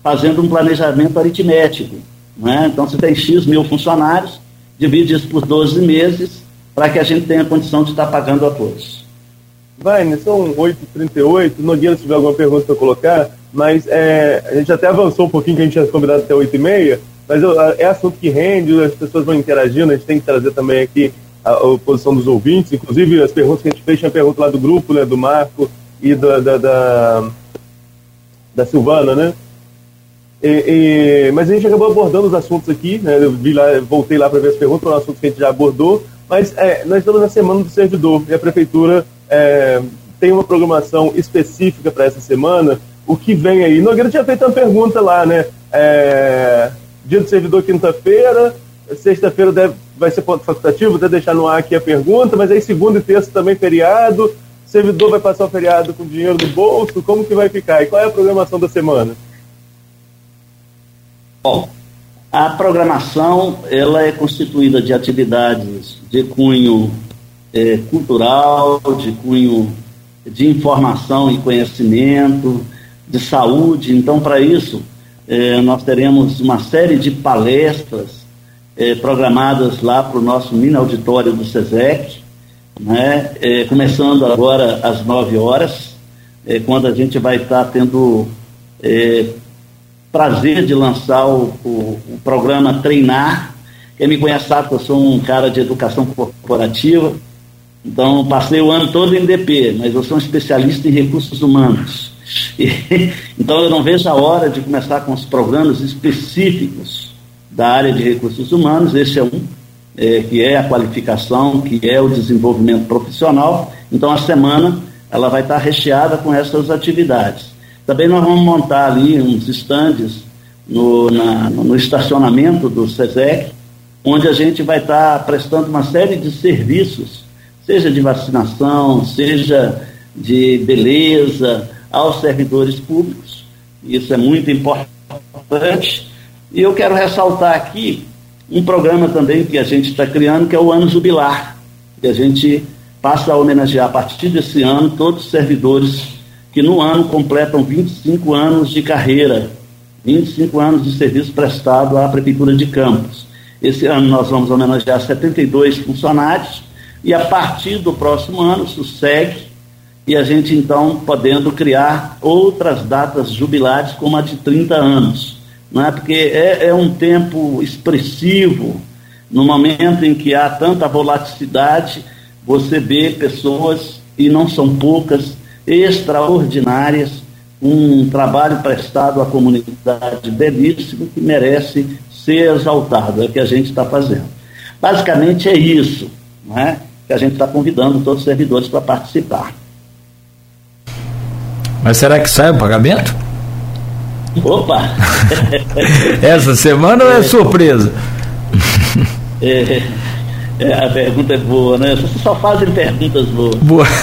[SPEAKER 3] fazendo um planejamento aritmético. Né? Então, se tem X mil funcionários, divide isso por 12 meses para que a gente tenha condição de estar pagando a todos.
[SPEAKER 4] Vai, são 8h38. Nogueira, se tiver alguma pergunta para colocar, mas é, a gente até avançou um pouquinho, que a gente tinha combinado até 8h30, mas é assunto que rende, as pessoas vão interagindo, a gente tem que trazer também aqui a, a posição dos ouvintes, inclusive as perguntas que a gente fez, tinha pergunta lá do grupo, né, do Marco e da, da, da, da Silvana, né? E, e, mas a gente acabou abordando os assuntos aqui, né? Eu lá, voltei lá para ver as perguntas, foram assuntos que a gente já abordou, mas é, nós estamos na semana do servidor e a prefeitura é, tem uma programação específica para essa semana. O que vem aí? Nogueira tinha feito uma pergunta lá, né? É, dia do servidor quinta-feira, sexta-feira deve, vai ser ponto facultativo, até deixar no ar aqui a pergunta, mas aí segunda e terça também feriado, o servidor vai passar o feriado com dinheiro no bolso, como que vai ficar? E qual é a programação da semana?
[SPEAKER 3] Bom, a programação ela é constituída de atividades de cunho é, cultural, de cunho de informação e conhecimento, de saúde. Então, para isso, é, nós teremos uma série de palestras eh, programadas lá para o nosso mini auditório do SESEC, né? Eh, começando agora às 9 horas, eh, quando a gente vai estar tá tendo prazer de lançar o, o, o, programa Treinar. Quem me conhece sabe que eu sou um cara de educação corporativa, então passei o ano todo em DP, mas eu sou um especialista em recursos humanos. E, então eu não vejo a hora de começar com os programas específicos da área de recursos humanos, esse é um, é, que é a qualificação, que é o desenvolvimento profissional. Então, a semana ela vai estar recheada com essas atividades. Também nós vamos montar ali uns estandes no, no estacionamento do SESEC, onde a gente vai estar prestando uma série de serviços, seja de vacinação, seja de beleza, aos servidores públicos. Isso é muito importante. E eu quero ressaltar aqui um programa também que a gente está criando, que é o Ano Jubilar, que a gente passa a homenagear a partir desse ano todos os servidores que no ano completam 25 anos de carreira, 25 anos de serviço prestado à Prefeitura de Campos. Esse ano nós vamos homenagear 72 funcionários e a partir do próximo ano isso segue e a gente então podendo criar outras datas jubilares como a de 30 anos né? porque é, é um tempo expressivo, no momento em que há tanta volatilidade, você vê pessoas, e não são poucas, extraordinárias, um trabalho prestado à comunidade belíssimo que merece ser exaltado, é o que a gente está fazendo. Basicamente é isso, não é? que a gente está convidando todos os servidores para participar.
[SPEAKER 2] Mas será que sai o pagamento?
[SPEAKER 3] Opa!
[SPEAKER 2] Essa semana ou é, é surpresa?
[SPEAKER 3] É, É, a pergunta é boa, né? Vocês só fazem perguntas boas. Boa.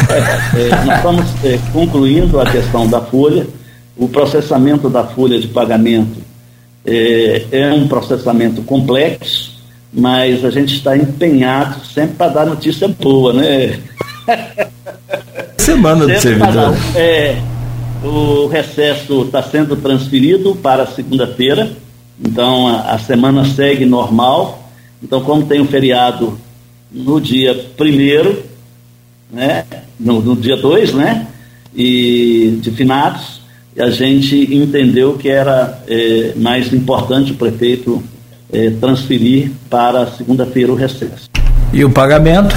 [SPEAKER 3] É, nós estamos é, concluindo a questão da folha. O processamento da folha de pagamento é, é um processamento complexo, mas a gente está empenhado sempre para dar notícia boa, né?
[SPEAKER 2] Semana do servidor.
[SPEAKER 3] É, o recesso está sendo transferido para segunda-feira, então a, a, semana segue normal. Então, como tem um feriado no dia primeiro, né, no, no dia 2, né, e de finados, a gente entendeu que era é, mais importante o prefeito é, transferir para segunda-feira o recesso.
[SPEAKER 2] E o pagamento?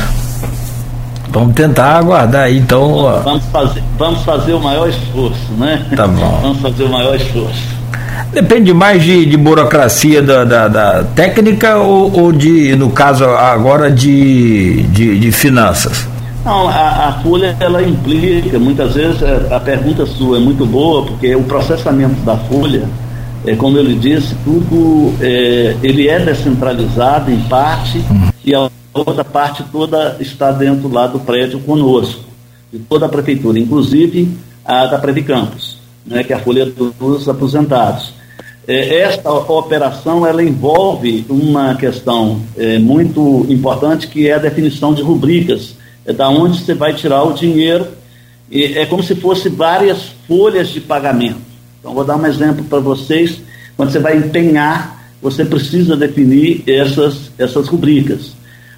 [SPEAKER 2] Vamos tentar aguardar aí, então.
[SPEAKER 3] Vamos fazer, vamos fazer o maior esforço, né?
[SPEAKER 2] Tá bom.
[SPEAKER 3] Vamos fazer o maior esforço.
[SPEAKER 2] Depende mais de, de burocracia da, da, da técnica ou, ou, de, no caso agora, de, de, de finanças?
[SPEAKER 3] Não, a, a, folha ela implica, muitas vezes é, a pergunta sua é muito boa, porque o processamento da folha, é, como eu lhe disse, tudo é, ele é descentralizado em parte e outra parte toda está dentro lá do prédio conosco, de toda a prefeitura, inclusive a da Previcampos, né, que é a folha dos aposentados. É, esta operação ela envolve uma questão é, muito importante que é a definição de rubricas é da onde você vai tirar o dinheiro. E é como se fosse várias folhas de pagamento. Então, vou dar um exemplo para vocês. Quando você vai empenhar, você precisa definir essas, essas rubricas.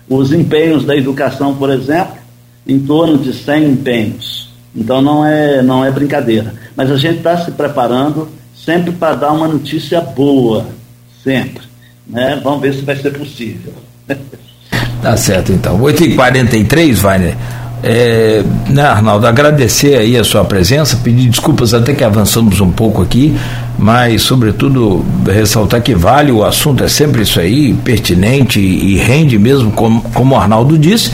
[SPEAKER 3] Os empenhos da educação, por exemplo, em torno de 100 empenhos. Então, não é, não é brincadeira. Mas a gente está se preparando sempre para dar uma notícia boa. Sempre. Né? Vamos ver se vai ser possível.
[SPEAKER 2] Tá certo, então. 8h43, Wagner. É, né, Arnaldo, agradecer aí a sua presença, pedir desculpas até que avançamos um pouco aqui, mas sobretudo ressaltar que vale, o assunto é sempre isso aí, pertinente e, rende mesmo, como, como o Arnaldo disse.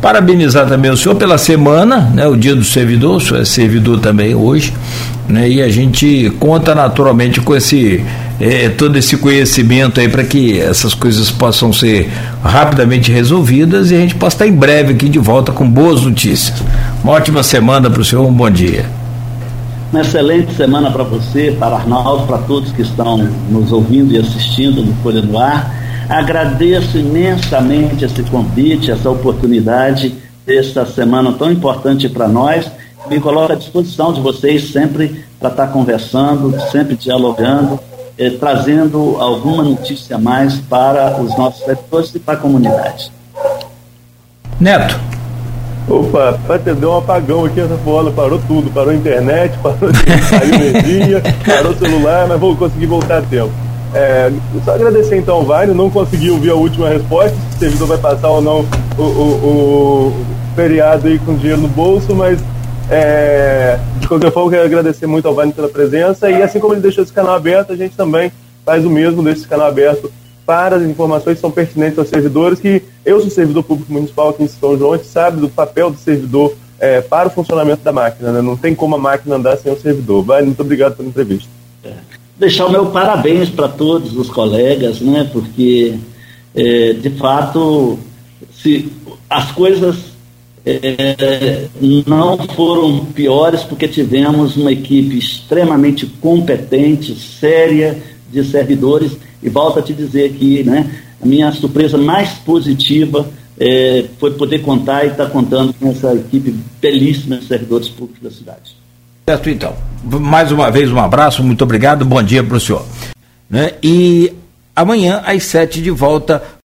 [SPEAKER 2] Parabenizar também o senhor pela semana, né, o dia do servidor, o senhor é servidor também hoje, né, e a gente conta naturalmente com esse é, todo esse conhecimento aí para que essas coisas possam ser rapidamente resolvidas e a gente possa estar em breve aqui de volta com boas notícias. Uma ótima semana para o senhor, um bom dia.
[SPEAKER 3] Uma excelente semana para você, para Arnaldo, para todos que estão nos ouvindo e assistindo no Folha do Ar. Agradeço imensamente esse convite, essa oportunidade desta semana tão importante para nós. Me coloco à disposição de vocês sempre para estar conversando, sempre dialogando eh, trazendo alguma notícia a mais para os nossos setores e para a comunidade.
[SPEAKER 2] Neto.
[SPEAKER 4] Opa, deu um apagão aqui essa bola, parou tudo, parou a internet, parou a energia, parou o celular, mas vou conseguir voltar a tempo. É, só agradecer então ao Vale, não consegui ouvir a última resposta, se o servidor vai passar ou não o, o, o feriado aí com dinheiro no bolso, mas é, de qualquer forma, quero agradecer muito ao Vani pela presença e assim como ele deixou esse canal aberto, a gente também faz o mesmo, deixa esse canal aberto para as informações que são pertinentes aos servidores, que eu sou servidor público municipal aqui em São João, a gente sabe do papel do servidor é, para o funcionamento da máquina, né? não tem como a máquina andar sem o servidor. Vani, muito obrigado pela entrevista.
[SPEAKER 3] É. Deixar o meu parabéns para todos os colegas, né? porque é, de fato se as coisas é, não foram piores porque tivemos uma equipe extremamente competente, séria de servidores e volto a te dizer aqui, né, a minha surpresa mais positiva é, foi poder contar e estar tá contando com essa equipe belíssima de servidores públicos da cidade.
[SPEAKER 2] Certo, então. Mais uma vez um abraço, muito obrigado, bom dia para o senhor. Né? E amanhã às sete de volta